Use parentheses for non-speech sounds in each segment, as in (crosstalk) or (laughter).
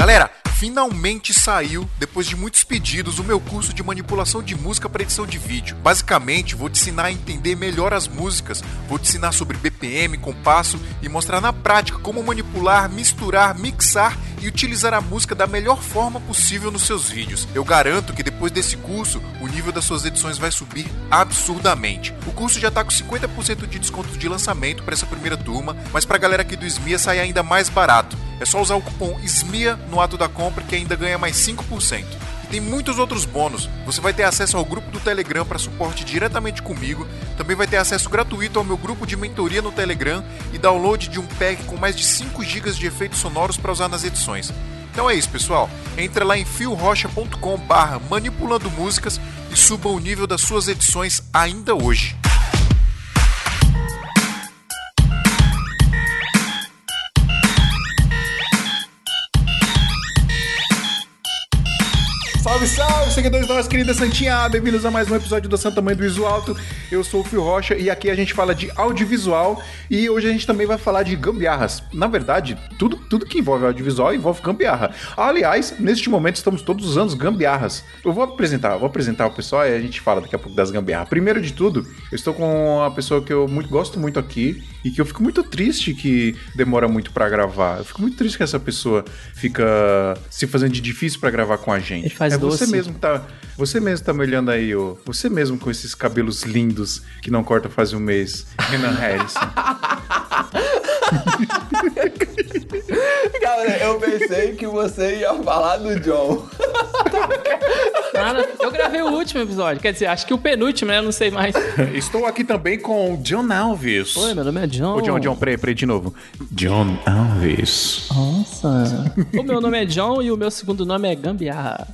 Galera, finalmente saiu, depois de muitos pedidos, o meu curso de manipulação de música para edição de vídeo. Basicamente, vou te ensinar a entender melhor as músicas, vou te ensinar sobre BPM, compasso e mostrar na prática como manipular, misturar, mixar e utilizar a música da melhor forma possível nos seus vídeos. Eu garanto que depois desse curso, o nível das suas edições vai subir absurdamente. O curso já está com 50% de desconto de lançamento para essa primeira turma, mas para a galera aqui do SMIA sai ainda mais barato. É só usar o cupom SMIA no ato da compra que ainda ganha mais 5%. E tem muitos outros bônus. Você vai ter acesso ao grupo do Telegram para suporte diretamente comigo. Também vai ter acesso gratuito ao meu grupo de mentoria no Telegram e download de um pack com mais de 5 GB de efeitos sonoros para usar nas edições. Então é isso, pessoal. Entra lá em fiorocha.com barra manipulando músicas e suba o nível das suas edições ainda hoje. Salve, salve, seguidores da nossa querida Santinha! Bem-vindos a mais um episódio do Santa Mãe do Iso Alto. Eu sou o Fio Rocha e aqui a gente fala de audiovisual e hoje a gente também vai falar de gambiarras. Na verdade, tudo, tudo que envolve audiovisual envolve gambiarra. Aliás, neste momento estamos todos usando gambiarras. Eu vou apresentar, vou apresentar o pessoal e a gente fala daqui a pouco das gambiarras. Primeiro de tudo, eu estou com uma pessoa que eu muito, gosto muito aqui e que eu fico muito triste que demora muito para gravar. Eu fico muito triste que essa pessoa fica se fazendo de difícil para gravar com a gente. Ele faz é doce. você mesmo que tá, você mesmo tá me olhando aí, ô. Você mesmo com esses cabelos lindos que não corta faz um mês, Renan Harrison. (laughs) Cara, eu pensei que você ia falar do John. Nada, eu gravei o último episódio, quer dizer, acho que o penúltimo, né? Não sei mais. Estou aqui também com o John Alves. Oi, meu nome é John. Ô, John, John, peraí, peraí, de novo. John Alves. Nossa. o meu nome é John e o meu segundo nome é Gambiarra.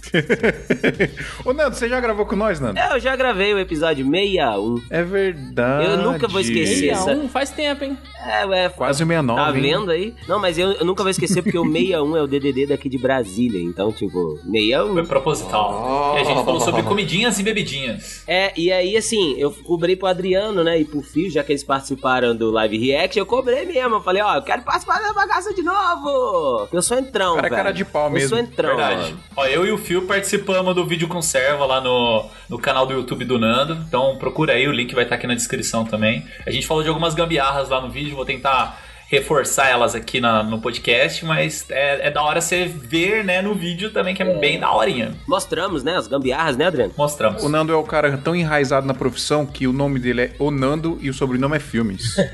Ô, Nando, você já gravou com nós, Nando? Eu já gravei o episódio 61. É verdade. Eu nunca vou esquecer. essa- 61, faz tempo, hein? É, ué. Quase o 69, Tá hein? vendo aí? Não, mas eu, eu nunca vou esquecer porque o 61 é o DDD daqui de Brasília. Então, tipo, 61. Foi proposital. E a gente falou sobre comidinhas e bebidinhas. É, e aí, assim, eu cobrei pro Adriano, né, e pro Fio, já que eles participaram do Live React, eu cobrei mesmo. Eu falei, ó, eu quero participar da bagaça de novo. Eu sou entrão, Cara, é velho. cara de pau Eu mesmo. sou entrão, Verdade. mano. Ó, eu e o Fio participamos do vídeo conserva lá no, no canal do YouTube do Nando. Então procura aí, o link vai estar aqui na descrição também. A gente falou de algumas gambiarras lá no vídeo, vou tentar reforçar elas aqui na- no podcast, mas é, é da hora você ver, né, no vídeo também, que é bem daorinha. Mostramos, né, as gambiarras, né, Adriano? Mostramos. O Nando é o cara tão enraizado na profissão que o nome dele é O Nando e o sobrenome é Filmes. (laughs)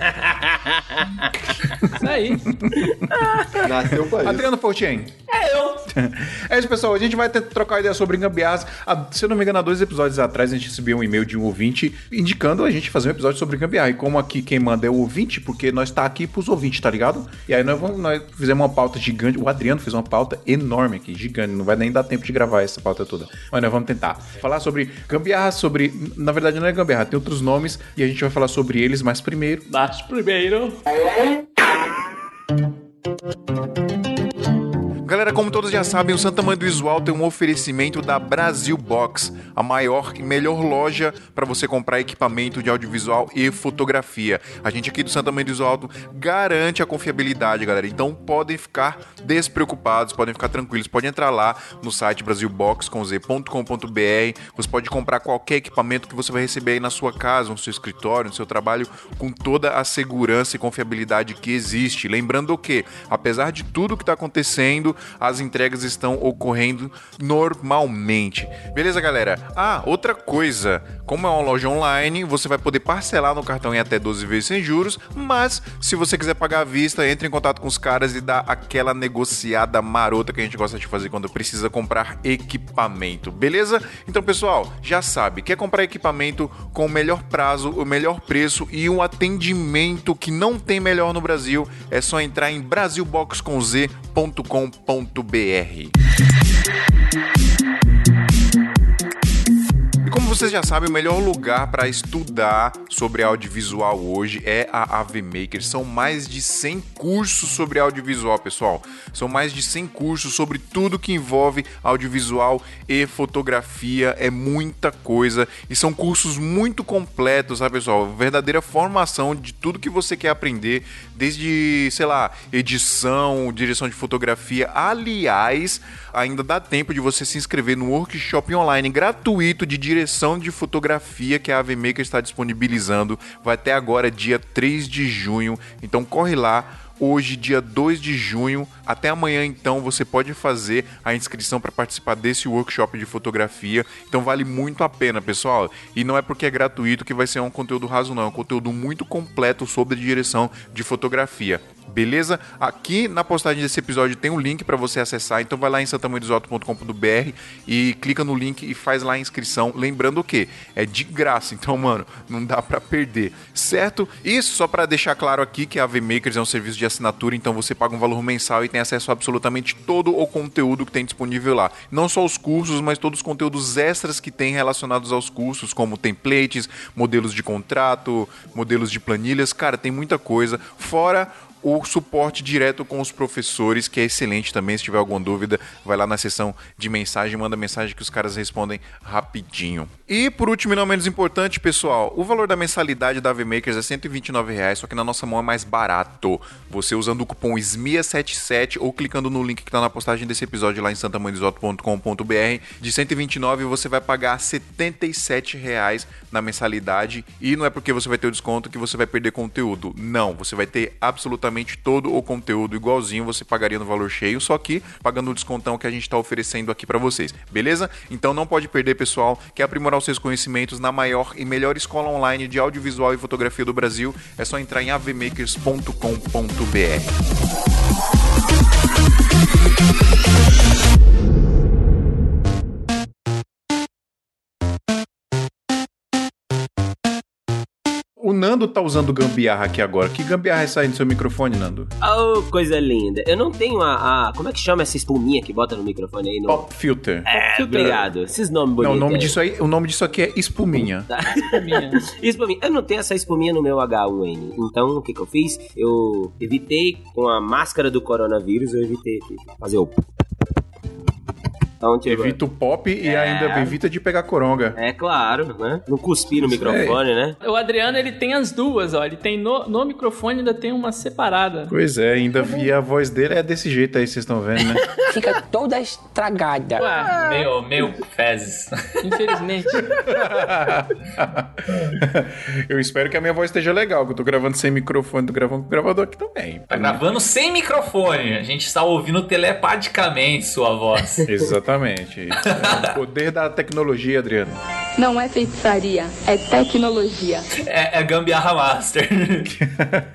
Isso aí. (laughs) Nasceu pra isso. Adriano Fortin. É eu. (laughs) É isso, pessoal. A gente vai ter, trocar ideia sobre gambiarras. Há, se eu não me engano, há dois episódios atrás a gente recebeu um e-mail de um ouvinte indicando a gente fazer um episódio sobre gambiarra. E como aqui quem manda é o ouvinte, porque nós tá aqui pros ouvintes, tá ligado? E aí nós, vamos, nós fizemos uma pauta gigante. O Adriano fez uma pauta enorme aqui, gigante. Não vai nem dar tempo de gravar essa pauta toda. Mas nós vamos tentar. Falar sobre gambiarra, sobre. Na verdade, não é gambiarra, tem outros nomes e a gente vai falar sobre eles, mas primeiro. Mas primeiro. Galera, como todos já sabem, o Santa Mãe do Visual tem um oferecimento da Brasil Box, a maior e melhor loja para você comprar equipamento de audiovisual e fotografia. A gente aqui do Santa Mãe do Visual garante a confiabilidade, galera. Então podem ficar despreocupados, podem ficar tranquilos. Pode entrar lá no site brasilbox.com.br. Você pode comprar qualquer equipamento que você vai receber aí na sua casa, no seu escritório, no seu trabalho, com toda a segurança e confiabilidade que existe. Lembrando que, apesar de tudo que está acontecendo, as entregas estão ocorrendo normalmente. Beleza, galera? Ah, outra coisa. Como é uma loja online, você vai poder parcelar no cartão em até 12 vezes sem juros, mas se você quiser pagar à vista, entre em contato com os caras e dá aquela negociada marota que a gente gosta de fazer quando precisa comprar equipamento. Beleza? Então, pessoal, já sabe, quer comprar equipamento com o melhor prazo, o melhor preço e um atendimento que não tem melhor no Brasil, é só entrar em brasilboxconz.com.br. Como vocês já sabem, o melhor lugar para estudar sobre audiovisual hoje é a AV Maker. São mais de 100 cursos sobre audiovisual, pessoal. São mais de 100 cursos sobre tudo que envolve audiovisual e fotografia. É muita coisa e são cursos muito completos, sabe, pessoal? Verdadeira formação de tudo que você quer aprender, desde, sei lá, edição, direção de fotografia. Aliás, ainda dá tempo de você se inscrever no workshop online gratuito de direção de fotografia que a AV Maker está disponibilizando. Vai até agora, dia 3 de junho. Então corre lá hoje, dia 2 de junho. Até amanhã, então, você pode fazer a inscrição para participar desse workshop de fotografia. Então, vale muito a pena, pessoal. E não é porque é gratuito que vai ser um conteúdo raso, não. É um conteúdo muito completo sobre direção de fotografia. Beleza? Aqui na postagem desse episódio tem um link para você acessar, então vai lá em santamanhodesalto.com.br e clica no link e faz lá a inscrição. Lembrando que é de graça, então, mano, não dá para perder, certo? Isso só para deixar claro aqui que a AV Makers é um serviço de assinatura, então você paga um valor mensal e tem acesso a absolutamente todo o conteúdo que tem disponível lá. Não só os cursos, mas todos os conteúdos extras que tem relacionados aos cursos, como templates, modelos de contrato, modelos de planilhas. Cara, tem muita coisa. Fora o suporte direto com os professores, que é excelente também. Se tiver alguma dúvida, vai lá na seção de mensagem, manda mensagem que os caras respondem rapidinho. E por último e não menos importante, pessoal, o valor da mensalidade da VMakers é 129 reais, só que na nossa mão é mais barato. Você usando o cupom SMIA77 ou clicando no link que está na postagem desse episódio lá em santamandesoto.com.br, de 129 você vai pagar 77 reais na mensalidade e não é porque você vai ter o desconto que você vai perder conteúdo. Não, você vai ter absolutamente todo o conteúdo igualzinho, você pagaria no valor cheio, só que pagando o descontão que a gente está oferecendo aqui para vocês, beleza? Então não pode perder, pessoal. Quer aprimorar os seus conhecimentos na maior e melhor escola online de audiovisual e fotografia do Brasil? É só entrar em avmakers.com.br. Nando tá usando gambiarra aqui agora. Que gambiarra é essa aí no seu microfone, Nando? Oh, coisa linda. Eu não tenho a, a- Como é que chama essa espuminha que bota no microfone aí? No... Pop filter. É, obrigado. Esses nomes Não, bonitos. o nome aí. disso aí, o nome disso aqui é espuminha. (laughs) Minha. (laughs) Espuminha. Eu não tenho essa espuminha no meu H1N. Então, o que que eu fiz? Eu evitei, com a máscara do coronavírus, eu evitei fazer o... Então, tipo, Evita o pop e ainda evita de pegar coronga. É claro, né? Não cuspir no microfone, né? O Adriano, ele tem as duas, ó. Ele tem no, no microfone ainda tem uma separada. Pois é, ainda vi a voz dele é desse jeito aí, vocês estão vendo, né? (laughs) Fica toda estragada. Ué, Meio, meio fezes. infelizmente. (laughs) eu espero que a minha voz esteja legal, que eu tô gravando sem microfone, tô gravando com o gravador aqui também. Tá gravando sem microfone. A gente está ouvindo telepaticamente sua voz. (laughs) Exatamente. É o poder da tecnologia, Adriano. Não é feitiçaria, é tecnologia. É, é Gambiarra Master. (laughs)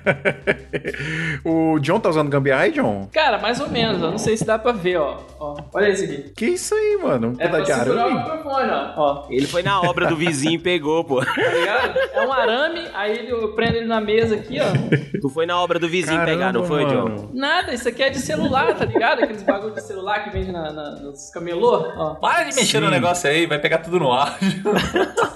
o John tá usando gambiarra aí, John? Cara, mais ou menos, ó. Não sei se dá pra ver, ó. ó olha esse aqui. Que isso aí, mano? Um É pra de segurar o arame? microfone, ó. ó. Ele foi na obra do vizinho e pegou, pô. Tá ligado? É um arame, aí ele- eu prendo ele na mesa aqui, ó. Tu foi na obra do vizinho Caramba, pegar, não foi, John? mano. Nada, isso aqui é de celular, tá ligado? Aqueles bagulho de celular que vende na, na- nos camelô, ó. Para de mexer no negócio aí, vai pegar tudo no áudio.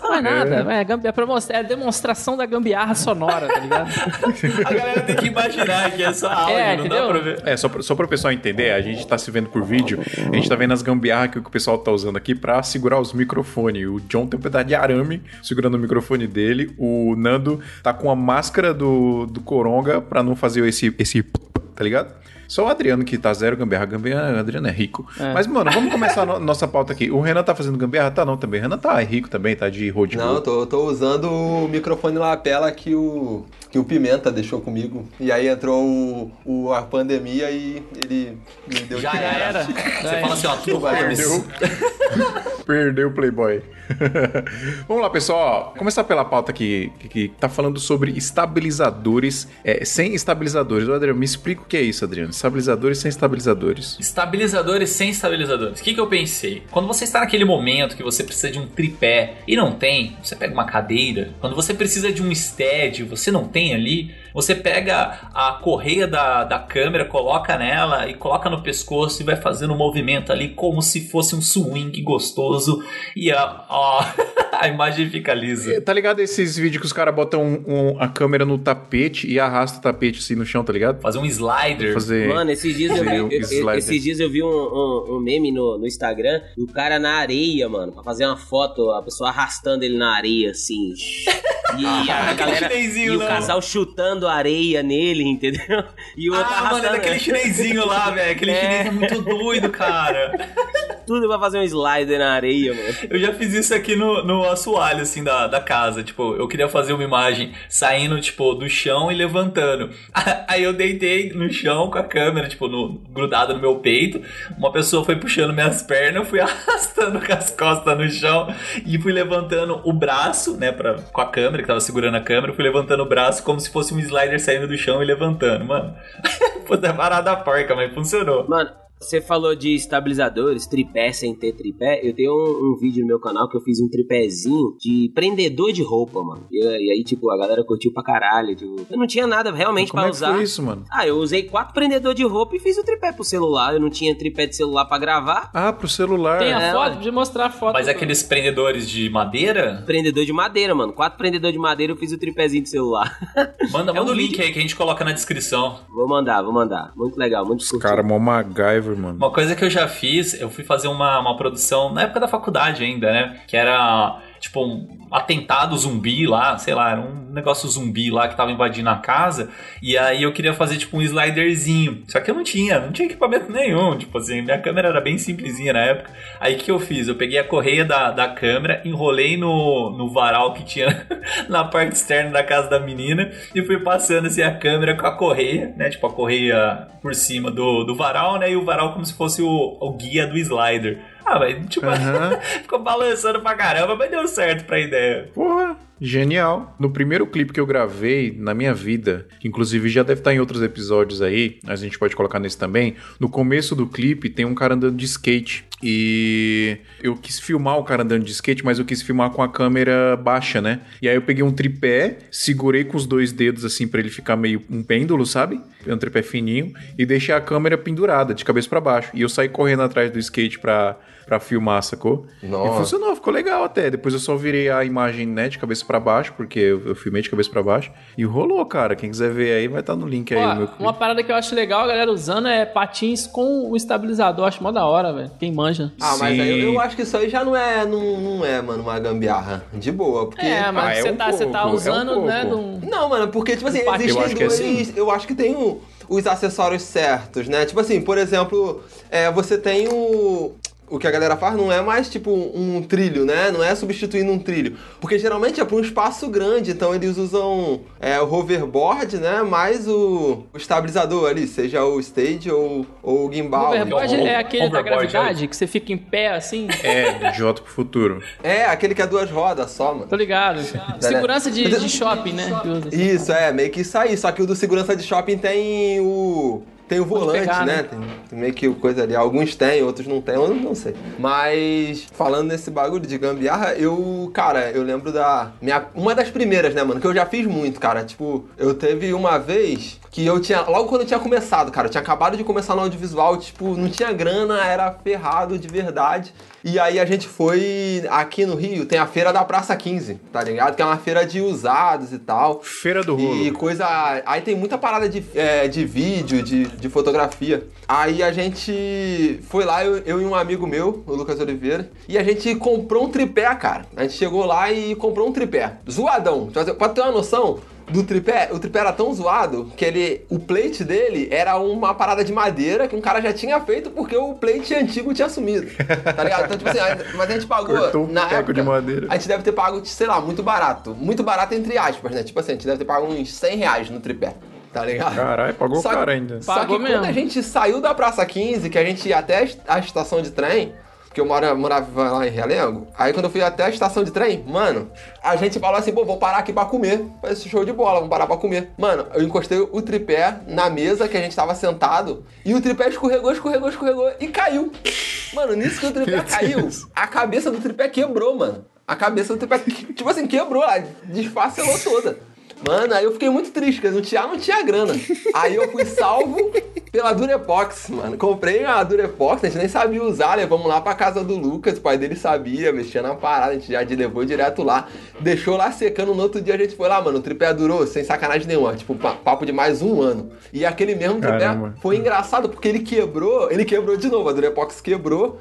Não é nada, é, gambi- é, pra mostrar, é a demonstração da gambiarra sonora, tá ligado? (laughs) A galera tem que imaginar que é só áudio, É, não dá entendeu? pra ver. É, só, pra- só para o pessoal entender, a gente tá se vendo por vídeo, a gente tá vendo as gambiarras que o pessoal tá usando aqui pra segurar os microfones. O John tem um pedaço de arame segurando o microfone dele, o Nando tá com a máscara do, do Coronga pra não fazer esse, esse tá ligado? Só o Adriano que tá zero gambiarra. Gambiarra, o Adriano é rico. Mas, mano, vamos começar a no- nossa pauta aqui. O Renan tá fazendo gambiarra? Tá não também. O Renan tá rico também, tá de road Não, eu tô, eu tô usando o microfone lapela que o, que o Pimenta deixou comigo. E aí entrou o, o- a pandemia e ele me deu Já de era. (laughs) Você Já fala assim, ó, tudo Vai, foda-se. (laughs) Perdeu o Playboy. (laughs) Vamos lá, pessoal. Começar pela pauta que, que, que tá falando sobre estabilizadores é, sem estabilizadores. Ô, Adriano, me explica o que é isso, Adriano. Estabilizadores sem estabilizadores. Estabilizadores sem estabilizadores. O que, que eu pensei? Quando você está naquele momento que você precisa de um tripé e não tem, você pega uma cadeira. Quando você precisa de um stead, você não tem ali, você pega a correia da, da câmera, coloca nela e coloca no pescoço e vai fazendo um movimento ali como se fosse um swing gostoso. E a, ó, (laughs) A imagem fica lisa. Tá ligado esses vídeos que os caras botam um- um- a câmera no tapete e arrasta o tapete assim no chão, tá ligado? Fazer um slider. Fazer. Mano, esses dias eu vi, um eu- esses dias eu vi um, um- um meme no, no Instagram do cara na areia, mano, pra fazer uma foto, a pessoa arrastando ele na areia, assim. (laughs) E a galera. chinesinho E o casal chutando areia nele, entendeu? (laughs) E o outro Ah, mano, é daquele chinesinho lá, velho. Aquele É. chinês é muito doido, cara. tudo pra fazer um slider na areia, mano. Eu já fiz isso aqui no, no assoalho, assim, da, da casa. Tipo, eu queria fazer uma imagem saindo, tipo, do chão e levantando. (laughs) Aí eu deitei no chão com a câmera, tipo, no, grudada no meu peito. Uma pessoa foi puxando minhas pernas, eu fui (laughs) arrastando com as costas no chão e fui levantando o braço, né, pra, com a câmera, que tava segurando a câmera. Fui levantando o braço como se fosse um slider saindo do chão e levantando, mano. (laughs) Puta parada porca, mas funcionou. Mano, você falou de estabilizadores, tripé sem ter tripé. Eu tenho um, um vídeo no meu canal que eu fiz um tripézinho de prendedor de roupa, mano. E, e aí, tipo, a galera curtiu pra caralho. Tipo, eu não tinha nada realmente Como pra é que usar. foi isso, mano? Ah, eu usei quatro prendedor de roupa e fiz o tripé pro celular. Eu não tinha tripé de celular pra gravar. Ah, pro celular. Tem a É, foto? Podia mostrar a foto. Mas aqueles prendedores de madeira, Prendedor de madeira, mano. Quatro prendedor de madeira eu fiz o tripézinho de celular. (laughs) manda, É manda um o link vídeo. aí que a gente coloca na descrição. vou mandar, vou mandar. Muito legal, muito curtido. Cara, mó MacGyver, mano. Uma coisa que eu já fiz, eu fui fazer uma, uma produção na época da faculdade ainda, né? Que era tipo um atentado zumbi lá, sei lá, era um negócio zumbi lá que tava invadindo a casa. E aí eu queria fazer tipo um sliderzinho. Só que eu não tinha, não tinha equipamento nenhum. Tipo assim, minha câmera era bem simplesinha na época. Aí o que eu fiz? Eu peguei a correia da, da câmera, enrolei no, no varal que tinha (laughs) na parte externa da casa da menina e fui passando assim a câmera com a correia, né? Tipo a correia por cima do, do varal, né? E o varal como se fosse o, o guia do slider. Ah, mas tipo, Aham. (laughs) ficou balançando pra caramba, mas deu certo pra ideia. Porra, genial. No primeiro clipe que eu gravei na minha vida, que inclusive já deve estar em outros episódios aí, a gente pode colocar nesse também. No começo do clipe tem um cara andando de skate. E eu quis filmar o cara andando de skate, mas eu quis filmar com a câmera baixa, né? E aí eu peguei um tripé, segurei com os dois dedos assim pra ele ficar meio um pêndulo, sabe? Um tripé fininho e deixei a câmera pendurada de cabeça pra baixo. E eu saí correndo atrás do skate pra para filmar, sacou? Nossa. E funcionou, ficou legal até. Depois eu só virei a imagem, né, de cabeça pra baixo, porque eu, eu filmei de cabeça pra baixo. E rolou, cara. Quem quiser ver aí, vai estar no link aí. Ó, uma parada que eu acho legal a galera usando é patins com o estabilizador. Acho mó da hora, velho. Quem manja. Ah, mas Sim. aí eu, eu acho que isso aí já não é, não, não é, mano, uma gambiarra. De boa, porque... É, mas Ah, é você um tá, você tá pouco, é um usando, né? num- Não, mano, porque, tipo assim, Patinho. existem Eu acho que é dois. assim. Eu acho que tem o- os acessórios certos, né? Tipo assim, por exemplo, é, você tem o. O que a galera faz não é mais tipo um trilho, né? Não é substituindo um trilho. Porque geralmente é para um espaço grande, então eles usam é, o hoverboard, né? Mais o, o estabilizador ali, seja o stage ou, ou o gimbal. O overboard o- é aquele da overboard, gravidade, que você fica em pé assim. É, de Jota pro futuro. É, aquele que é duas rodas só, mano. Tô ligado. (laughs) Segurança de, de (laughs) shopping, né? Isso, é, meio que isso aí. Só que o do segurança de shopping tem o. Tem o volante, pegar, né? né? Tem, tem meio que coisa ali. Alguns têm, outros não têm, eu não sei. Mas, falando nesse bagulho de gambiarra, eu, cara, eu lembro da. Minha, uma das primeiras, né, mano? Que eu já fiz muito, cara. Tipo, eu teve uma vez que eu tinha. Logo quando eu tinha começado, cara, eu tinha acabado de começar no audiovisual, tipo, não tinha grana, era ferrado de verdade. E aí a gente foi aqui no Rio, tem a feira da Praça 15, tá ligado? Que é uma feira de usados e tal. Feira do rolo. E coisa. Aí tem muita parada de, é, de vídeo, de, de fotografia. Aí a gente foi lá, eu, eu e um amigo meu, o Lucas Oliveira, e a gente comprou um tripé, cara. A gente chegou lá e comprou um tripé. Zoadão. Pra pra ter uma noção. Do tripé, o tripé era tão zoado que ele, o plate dele era uma parada de madeira que um cara já tinha feito porque o plate antigo tinha sumido. Tá ligado? Então, tipo assim, a- mas a gente pagou. Cortou um na teco época, de madeira. A gente deve ter pago, sei lá, muito barato. Muito barato entre aspas, né? Tipo assim, a gente deve ter pago uns 100 reais no tripé. Tá ligado? Caralho, pagou Só que- caro ainda. Só que Pagou quando mesmo. a gente saiu da Praça 15, que a gente ia até a estação de trem, que eu mora, morava lá em Realengo, aí quando eu fui até a estação de trem, mano, a gente falou assim, pô, vou parar aqui pra comer. Foi esse show de bola, vamos parar pra comer. Mano, eu encostei o tripé na mesa que a gente tava sentado, e o tripé escorregou, escorregou, escorregou e caiu. Mano, nisso que o tripé caiu, a cabeça do tripé quebrou, mano. A cabeça do tripé, tipo assim, quebrou, a desfacelou toda. Mano, aí eu fiquei muito triste, porque no Tia não tinha grana. Aí eu fui salvo pela Durepox, mano. Comprei a Durepox, a gente nem sabia usar, levamos lá pra casa do Lucas, o pai dele sabia, mexia na parada, a gente já levou direto lá, deixou lá secando, no outro dia a gente foi lá, mano, o tripé durou sem sacanagem nenhuma, tipo, pa- papo de mais um ano. E aquele mesmo tripé Caramba. foi engraçado, porque ele quebrou, ele quebrou de novo, a Durepox quebrou,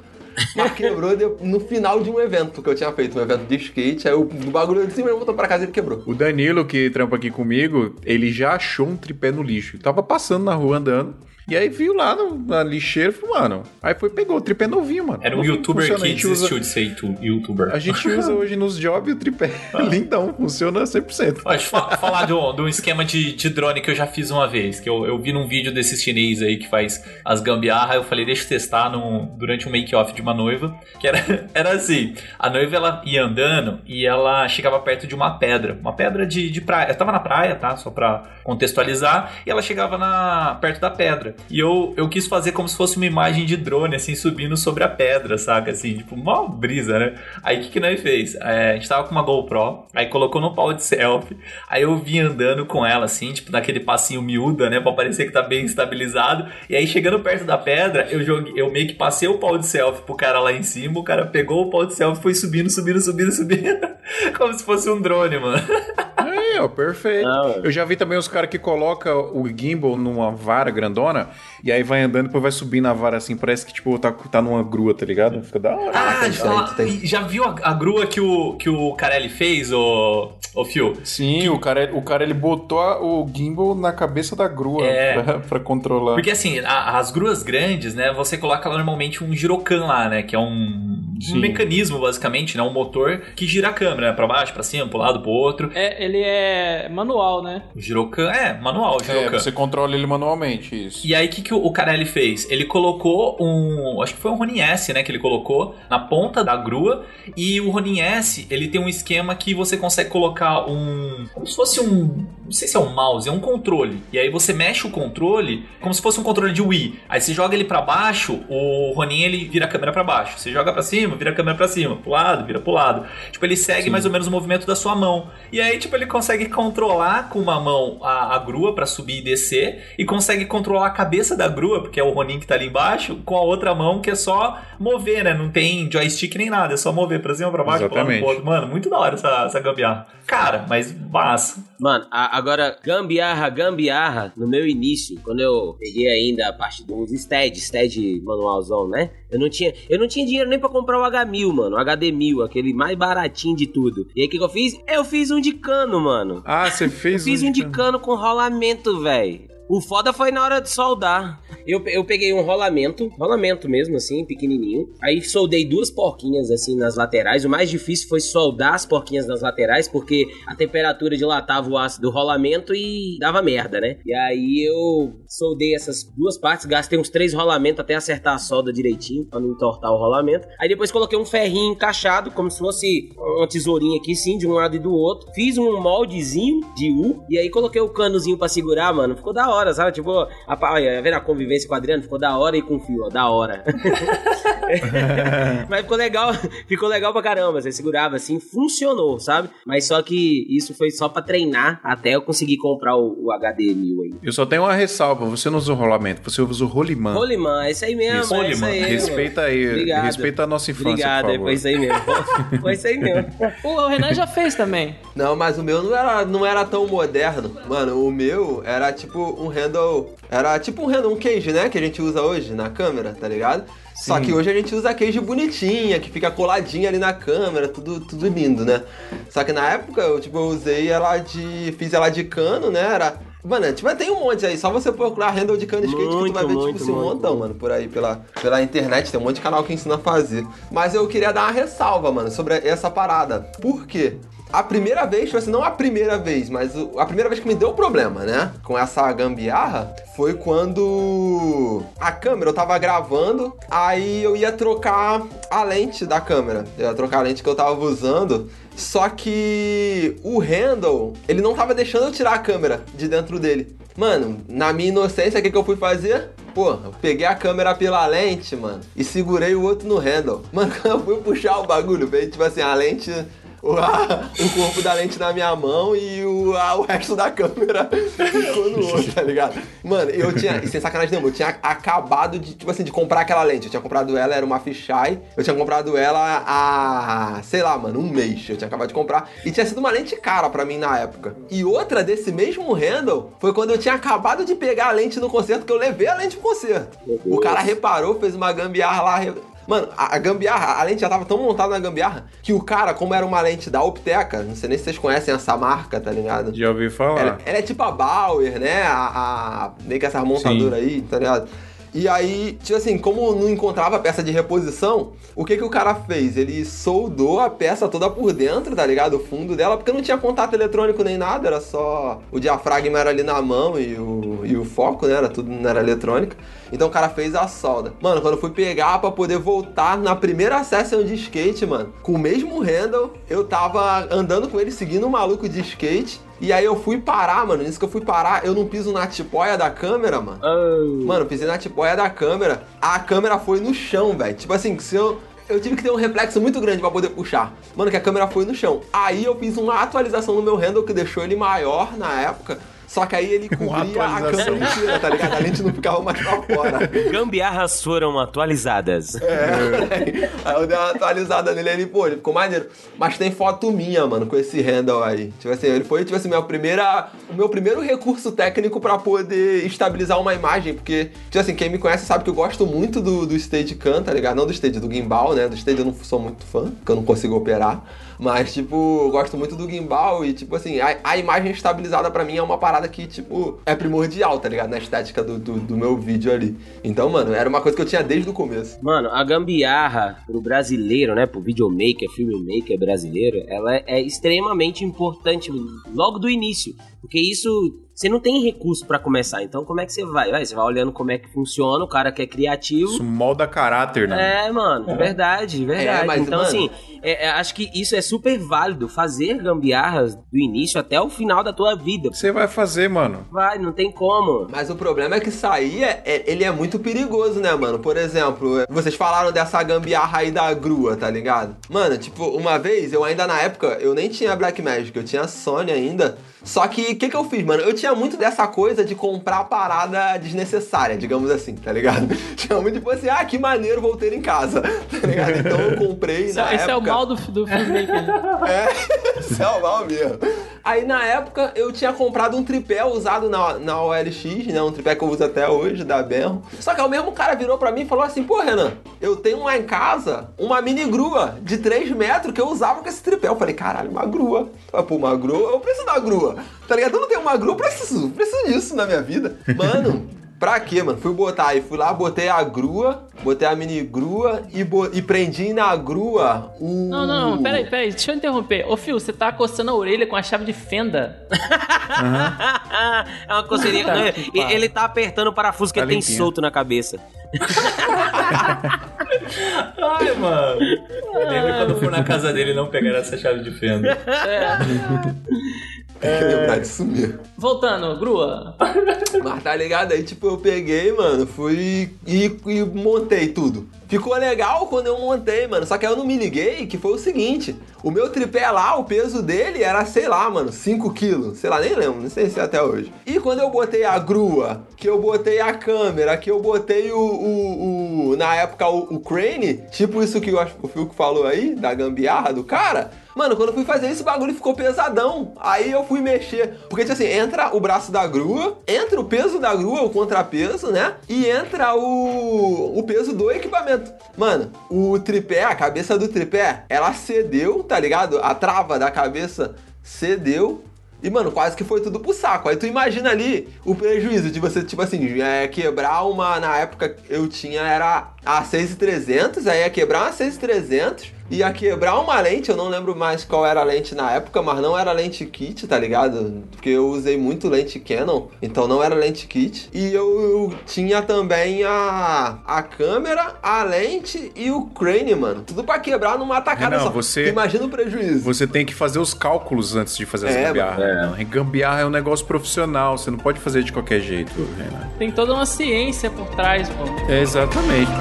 mas quebrou no final de um evento que eu tinha feito, um evento de skate, aí o, o bagulho de cima ele voltou pra casa e ele quebrou. O Danilo, que trampa aqui comigo, ele já achou um tripé no lixo. Tava passando na rua andando. E aí viu lá no- na lixeira e falou, mano. Aí foi, pegou o tripé novinho, mano. Era um youtuber funciona, que gente usa- desistiu de ser youtu- youtuber. A gente usa hoje nos jobs o tripé. (laughs) Lindão, funciona 100%. Ó, Deixa eu fa- falar de um, de um esquema de, de drone que eu já fiz uma vez. Que eu, eu vi num vídeo desses chinês aí que faz as gambiarra. Eu falei, deixa eu testar num- durante um make-off de uma noiva. Que era, (laughs) era assim: a noiva ela ia andando e ela chegava perto de uma pedra. Uma pedra de, de praia. Eu tava na praia, tá? Só pra contextualizar. E ela chegava na, perto da pedra. E eu, eu quis fazer como se fosse uma imagem de drone, assim, subindo sobre a pedra, saca? Assim, tipo, mó brisa, né? Aí o que, que nós fez? É, a gente tava com uma GoPro, aí colocou no pau de selfie, aí eu vim andando com ela, assim, tipo, naquele passinho miúda, né? Pra parecer que tá bem estabilizado. E aí, chegando perto da pedra, eu joguei, eu meio que passei o pau de selfie pro cara lá em cima, o cara pegou o pau de selfie e foi subindo, subindo, subindo, (laughs) subindo. como se fosse um drone, mano. Aí, ó, perfeito. Não, eu já vi também os caras que colocam o gimbal numa vara grandona e aí vai andando e depois vai subindo a vara assim. Parece que, tipo, tá, tá numa grua, tá ligado? Fica da hora. Ah, de falar, tem, tem. já viu a, a grua que o, que o Carelli fez, ô, ô Phil? Sim, o cara, o cara ele botou a- o gimbal na cabeça da grua É. pra, pra controlar. Porque assim, a- as gruas grandes, né, você coloca lá normalmente um girocan lá, né, que é um, um mecanismo basicamente, né, um motor que gira a câmera, né, pra baixo, pra cima, pro lado, pro outro. É, ele é manual, né? O girocan, é, manual, o É, girocan. você controla ele manualmente, isso. E aí, o que, que o Carelli fez? Ele colocou um. Acho que foi um Ronin S, né? Que ele colocou na ponta da grua. E o Ronin S, ele tem um esquema que você consegue colocar um. Como se fosse um. Não sei se é um mouse, é um controle. E aí você mexe o controle como se fosse um controle de Wii. Aí você joga ele pra baixo, o Ronin ele vira a câmera pra baixo. Você joga pra cima, vira a câmera pra cima. Pro lado, vira pro lado. Tipo, ele segue mais ou menos o movimento da sua mão. E aí, tipo, ele consegue controlar com uma mão a, a grua pra subir e descer. E consegue controlar a cabeça da grua, porque é o Ronin que tá ali embaixo, com a outra mão que é só mover, né? Não tem joystick nem nada, é só mover pra cima, pra baixo, Exatamente. outro. Mano, muito da hora essa, essa gambiarra. Cara, mas massa. Mano, a- agora, gambiarra, gambiarra, no meu início, quando eu peguei ainda a parte dos STED, STED manualzão, né? Eu não tinha, eu não tinha dinheiro nem pra comprar o H1000, mano, o HD1000, aquele mais baratinho de tudo. E aí o que, que eu fiz? Eu fiz um de cano, mano. Ah, você fez Fiz um de cano. cano com rolamento, velho. O foda foi na hora de soldar. Eu, eu peguei um rolamento, rolamento mesmo, assim, pequenininho. Aí soldei duas porquinhas, assim, nas laterais. O mais difícil foi soldar as porquinhas nas laterais, porque a temperatura dilatava o aço do rolamento e dava merda, né? E aí eu soldei essas duas partes, gastei uns três rolamentos até acertar a solda direitinho, pra não entortar o rolamento. Aí depois coloquei um ferrinho encaixado, como se fosse uma tesourinha aqui, sim, de um lado e do outro. Fiz um moldezinho de U, e aí coloquei o canozinho pra segurar, mano. Ficou da hora, sabe? Tipo, a, olha, vendo a convivência com o Adriano? Ficou da hora e com fio, ó, da hora. (laughs) Mas ficou legal, ficou legal pra caramba. Você segurava assim, funcionou, sabe? Mas só que isso foi só pra treinar até eu conseguir comprar o, o HD 1000 aí. Eu só tenho uma ressalva, você não usa o rolamento, você usa o rolimã. Rolimã, é isso aí mesmo. Isso, é isso aí, Respeita aí, Obrigado. respeita a nossa infância, Obrigado, por favor. foi isso aí mesmo. (laughs) Foi isso aí mesmo. (laughs) O Renan já fez também. Não, mas o meu não era, não era tão moderno. Mano, o meu era tipo um handle. Era tipo um handle, um cage, né? Que a gente usa hoje na câmera, tá ligado? Só Sim. que hoje a gente usa cage bonitinha, que fica coladinha ali na câmera, tudo, tudo lindo, né? Só que na época eu, tipo, eu usei ela de. Fiz ela de cano, né? Era. Mano, tipo, tem um monte aí, só você procurar handle de cano skate que tu Muito, vai ver, muito, tipo, assim, um muito, montão, muito. mano, por aí, pela, pela internet, tem um monte de canal que ensina a fazer. Mas eu queria dar uma ressalva, mano, sobre essa parada. Por quê? A primeira vez, tipo assim, não a primeira vez, mas a primeira vez que me deu problema, né? Com essa gambiarra, foi quando a câmera, eu tava gravando, aí eu ia trocar a lente da câmera. Eu ia trocar a lente que eu tava usando. Só que o handle, ele não tava deixando eu tirar a câmera de dentro dele. Mano, na minha inocência, o que, que eu fui fazer? Pô, eu peguei a câmera pela lente, mano, e segurei o outro no handle. Mano, quando (laughs) eu fui puxar o bagulho, veio tipo assim, a lente o, a- o corpo da lente na minha mão e o, a- o resto da câmera (laughs) ficou no outro, tá ligado? Mano, eu tinha, e sem sacanagem nenhuma, eu tinha acabado de, tipo assim, de comprar aquela lente. Eu tinha comprado ela, era uma fisheye. Eu tinha comprado ela há, sei lá, mano, um mês. Eu tinha acabado de comprar. E tinha sido uma lente cara pra mim na época. E outra desse mesmo handle foi quando eu tinha acabado de pegar a lente no concerto, que eu levei a lente pro concerto. O cara reparou, fez uma gambiarra lá. Mano, a, a gambiarra, a lente já tava tão montada na gambiarra que o cara, como era uma lente da Opteca, não sei nem se vocês conhecem essa marca, tá ligado? Já ouvi falar. Ela, ela é tipo a Bauer, né? A, a- meio que essas montadoras aí, tá ligado? E aí, tipo assim, como não encontrava peça de reposição, o que que o cara fez? Ele soldou a peça toda por dentro, tá ligado? O fundo dela, porque não tinha contato eletrônico nem nada, era só. O diafragma era ali na mão e o, e o foco, né? Era tudo, não era eletrônica. Então o cara fez a solda. Mano, quando eu fui pegar pra poder voltar na primeira session de skate, mano, com o mesmo handle, eu tava andando com ele seguindo um maluco de skate. E aí eu fui parar, mano. Nisso que eu fui parar, eu não piso na tipóia da câmera, mano. Mano, eu pisei na tipóia da câmera. A câmera foi no chão, velho. Tipo assim, se eu. Eu tive que ter um reflexo muito grande pra poder puxar. Mano, que a câmera foi no chão. Aí eu fiz uma atualização no meu handle que deixou ele maior na época. Só que aí ele (laughs) cobria a câmera inteira, tá ligado? A lente não ficava mais pra fora. (laughs) Gambiarras foram atualizadas. É, aí eu dei uma atualizada nele ele, pô, ele ficou maneiro. Mas tem foto minha, mano, com esse handle aí. Tipo assim, ele foi, tipo assim, minha primeira, o meu primeiro recurso técnico pra poder estabilizar uma imagem, porque, tipo assim, quem me conhece sabe que eu gosto muito do, do Steadicam, tá ligado? Não do Stead, do gimbal, né? Do Stead eu não sou muito fã, porque eu não consigo operar. Mas, tipo, eu gosto muito do gimbal e, tipo assim, a, a imagem estabilizada pra mim é uma parada que, tipo, é primordial, tá ligado? Na estética do, do, do meu vídeo ali. Então, mano, era uma coisa que eu tinha desde o começo. Mano, a gambiarra pro brasileiro, né? Pro videomaker, filmmaker brasileiro, ela é extremamente importante logo do início. Porque isso. Você não tem recurso pra começar. Então, como é que você vai? Vai, Você vai olhando como é que funciona, o cara que é criativo. Isso molda caráter, né? É, mano, verdade, verdade. É, mas, então, mano- assim, é, é, acho que isso é super válido. Fazer gambiarras do início até o final da tua vida. Você vai fazer, mano. Vai, não tem como. Mas o problema é que aí, é, é- ele é muito perigoso, né, mano? Por exemplo, vocês falaram dessa gambiarra aí da grua, tá ligado? Mano, tipo, uma vez, eu ainda na época, eu nem tinha Black Magic, eu tinha Sony ainda. Só que, o que que eu fiz, mano? Eu tinha muito dessa coisa de comprar parada desnecessária, digamos assim, tá ligado? (laughs) Tinha muito tipo assim, ah, que maneiro, vou ter em casa, tá ligado? Então eu comprei Esse, na esse é o época- mal do, do filmmaker. (laughs) é, isso é o mal mesmo. Aí na época eu tinha comprado um tripé usado na, na OLX, né? Um tripé que eu uso até hoje, da Benro. Só que aí o mesmo cara virou pra mim e falou assim: pô, Renan, eu tenho lá em casa uma mini grua de 3 metros que eu usava com esse tripé. Eu falei, caralho, uma grua. Pô, uma grua, eu preciso da grua. Tá ligado? Eu não tenho uma grua, eu preciso, preciso disso na minha vida. Mano. Pra quê, mano? Fui botar aí, fui lá, botei a grua, botei a mini grua e, bo- e prendi na grua o. Não, não, não, peraí, peraí, deixa eu interromper. Ô, Fio, você tá coçando a orelha com a chave de fenda. é uma coceirinha. Puta né? que E- pariu. ele tá apertando o parafuso que Tá ele tem limpinho. solto na cabeça. Ai, mano. Lembra quando for na casa dele e não pegar essa chave de fenda. Tem (laughs) que lembrar disso mesmo. Voltando, grua. (laughs) Mas tá ligado? Aí, tipo, eu peguei, mano, fui e, e montei tudo. Ficou legal quando eu montei, mano. Só que aí eu não me liguei que foi o seguinte: o meu tripé lá, o peso dele era, sei lá, mano, 5 quilos. Sei lá, nem lembro, não sei se é até hoje. E quando eu botei a grua, que eu botei a câmera, que eu botei o. o- o- na época, o, o crane, tipo isso que eu acho que o Fico falou aí, da gambiarra do cara. Mano, quando eu fui fazer isso, o bagulho ficou pesadão. Aí eu fui mexer. Porque, tipo assim, entra o braço da grua, entra o peso da grua, o contrapeso, né? E entra o, o peso do equipamento. Mano, o tripé, a cabeça do tripé, ela cedeu, tá ligado? A trava da cabeça cedeu. E, mano, quase que foi tudo pro saco. Aí tu imagina ali o prejuízo de você, tipo assim, é, quebrar uma. Na época eu tinha, era a 6300, aí ia quebrar uma 6300, ia quebrar uma lente, eu não lembro mais qual era a lente na época, mas não era lente kit, tá ligado? Porque eu usei muito lente Canon, então não era lente kit. E eu, eu tinha também a, a câmera, a lente e o crane, mano. Tudo pra quebrar numa tacada Renan, só. você- Imagina o prejuízo. Você tem que fazer os cálculos antes de fazer as É, gambiarra. né? Gambiarra é um negócio profissional, você não pode fazer de qualquer jeito, Renan. Tem toda uma ciência por trás, pô. É exatamente.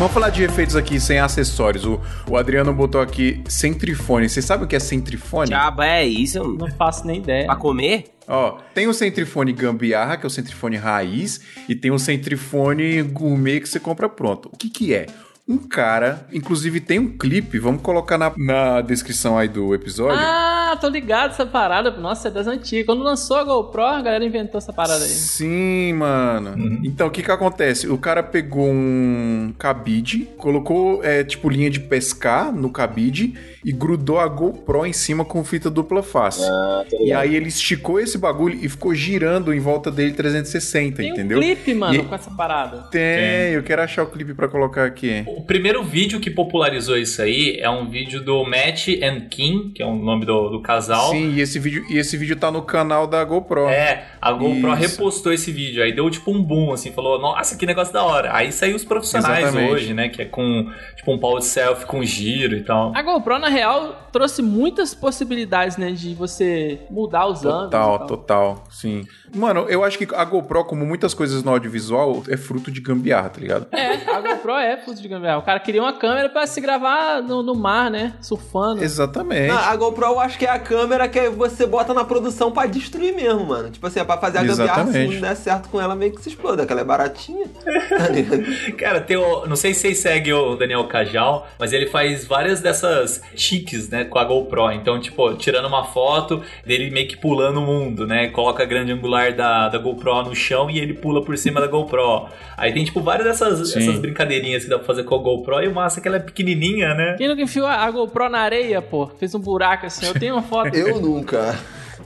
Vamos falar de efeitos aqui sem acessórios. O, o Adriano botou aqui centrifone. Vocês sabem o que é centrifone? Diabo é isso? Não faço nem ideia. Pra comer? Ó, tem o centrifone gambiarra, que é o centrifone raiz, e tem o centrifone gourmet que você compra pronto. O que que é? Um cara, inclusive tem um clipe, vamos colocar na, na descrição aí do episódio. Ah, tô ligado essa parada. Nossa, é das antigas. Quando lançou a GoPro, a galera inventou essa parada aí. Sim, mano. Então, o que que acontece? O cara pegou um cabide, colocou, é, tipo, linha de pescar no cabide e grudou a GoPro em cima com fita dupla face. Ah, E aí ele esticou esse bagulho e ficou girando em volta dele 360, Tem entendeu? um clipe, mano, E- com essa parada. Tem, eu quero achar o clipe pra colocar aqui. O primeiro vídeo que popularizou isso aí é um vídeo do Matt and Kim, que é o nome do, do casal. Sim, e esse vídeo, e esse vídeo tá no canal da GoPro. É, a GoPro Isso. repostou esse vídeo, aí deu tipo um boom, assim, falou, nossa, que negócio da hora. Aí saiu os profissionais Exatamente. hoje, né, que é com, tipo, um pau de selfie com giro e tal. A GoPro, na real, trouxe muitas possibilidades, né? De você mudar os ângulos. Total, tal. total, sim. Mano, eu acho que a GoPro, como muitas coisas no audiovisual, é fruto de gambiarra, tá ligado? É, a GoPro é fruto de gambiarra. O cara queria uma câmera pra se gravar no, no mar, né? Surfando. Exatamente. Não, a GoPro eu acho que é a câmera que você bota na produção pra destruir mesmo, mano. Tipo assim, é pra fazer a gambiarra, se não der certo com ela, meio que se exploda, que ela é baratinha. (laughs) Tá? Cara, tem o. Não sei se vocês seguem o Daniel Cajal, mas ele faz várias dessas chiques, né, com a GoPro. Então, tipo, tirando uma foto dele meio que pulando o mundo, né? Coloca a grande angular da, da GoPro no chão e ele pula por cima da GoPro. Aí tem, tipo, várias dessas, essas brincadeirinhas que dá pra fazer com a GoPro. E o massa é que ela é pequenininha, né? Quem nunca enfiou a GoPro na areia, pô? Fez um buraco assim. Eu tenho uma foto. Eu nunca.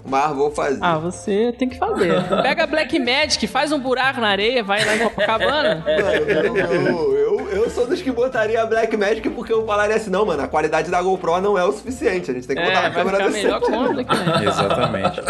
Mas vou fazer. Ah, você tem que fazer. (laughs) Pega a Black Magic, faz um buraco na areia, vai lá em Copacabana. (laughs) Mano, eu, eu, eu, eu sou dos que botaria a Black Magic porque eu falaria assim, não, mano, a qualidade da GoPro não é o suficiente. A gente tem que botar É, a vai câmera decente. melhor com a Black Magic. (laughs) Exatamente.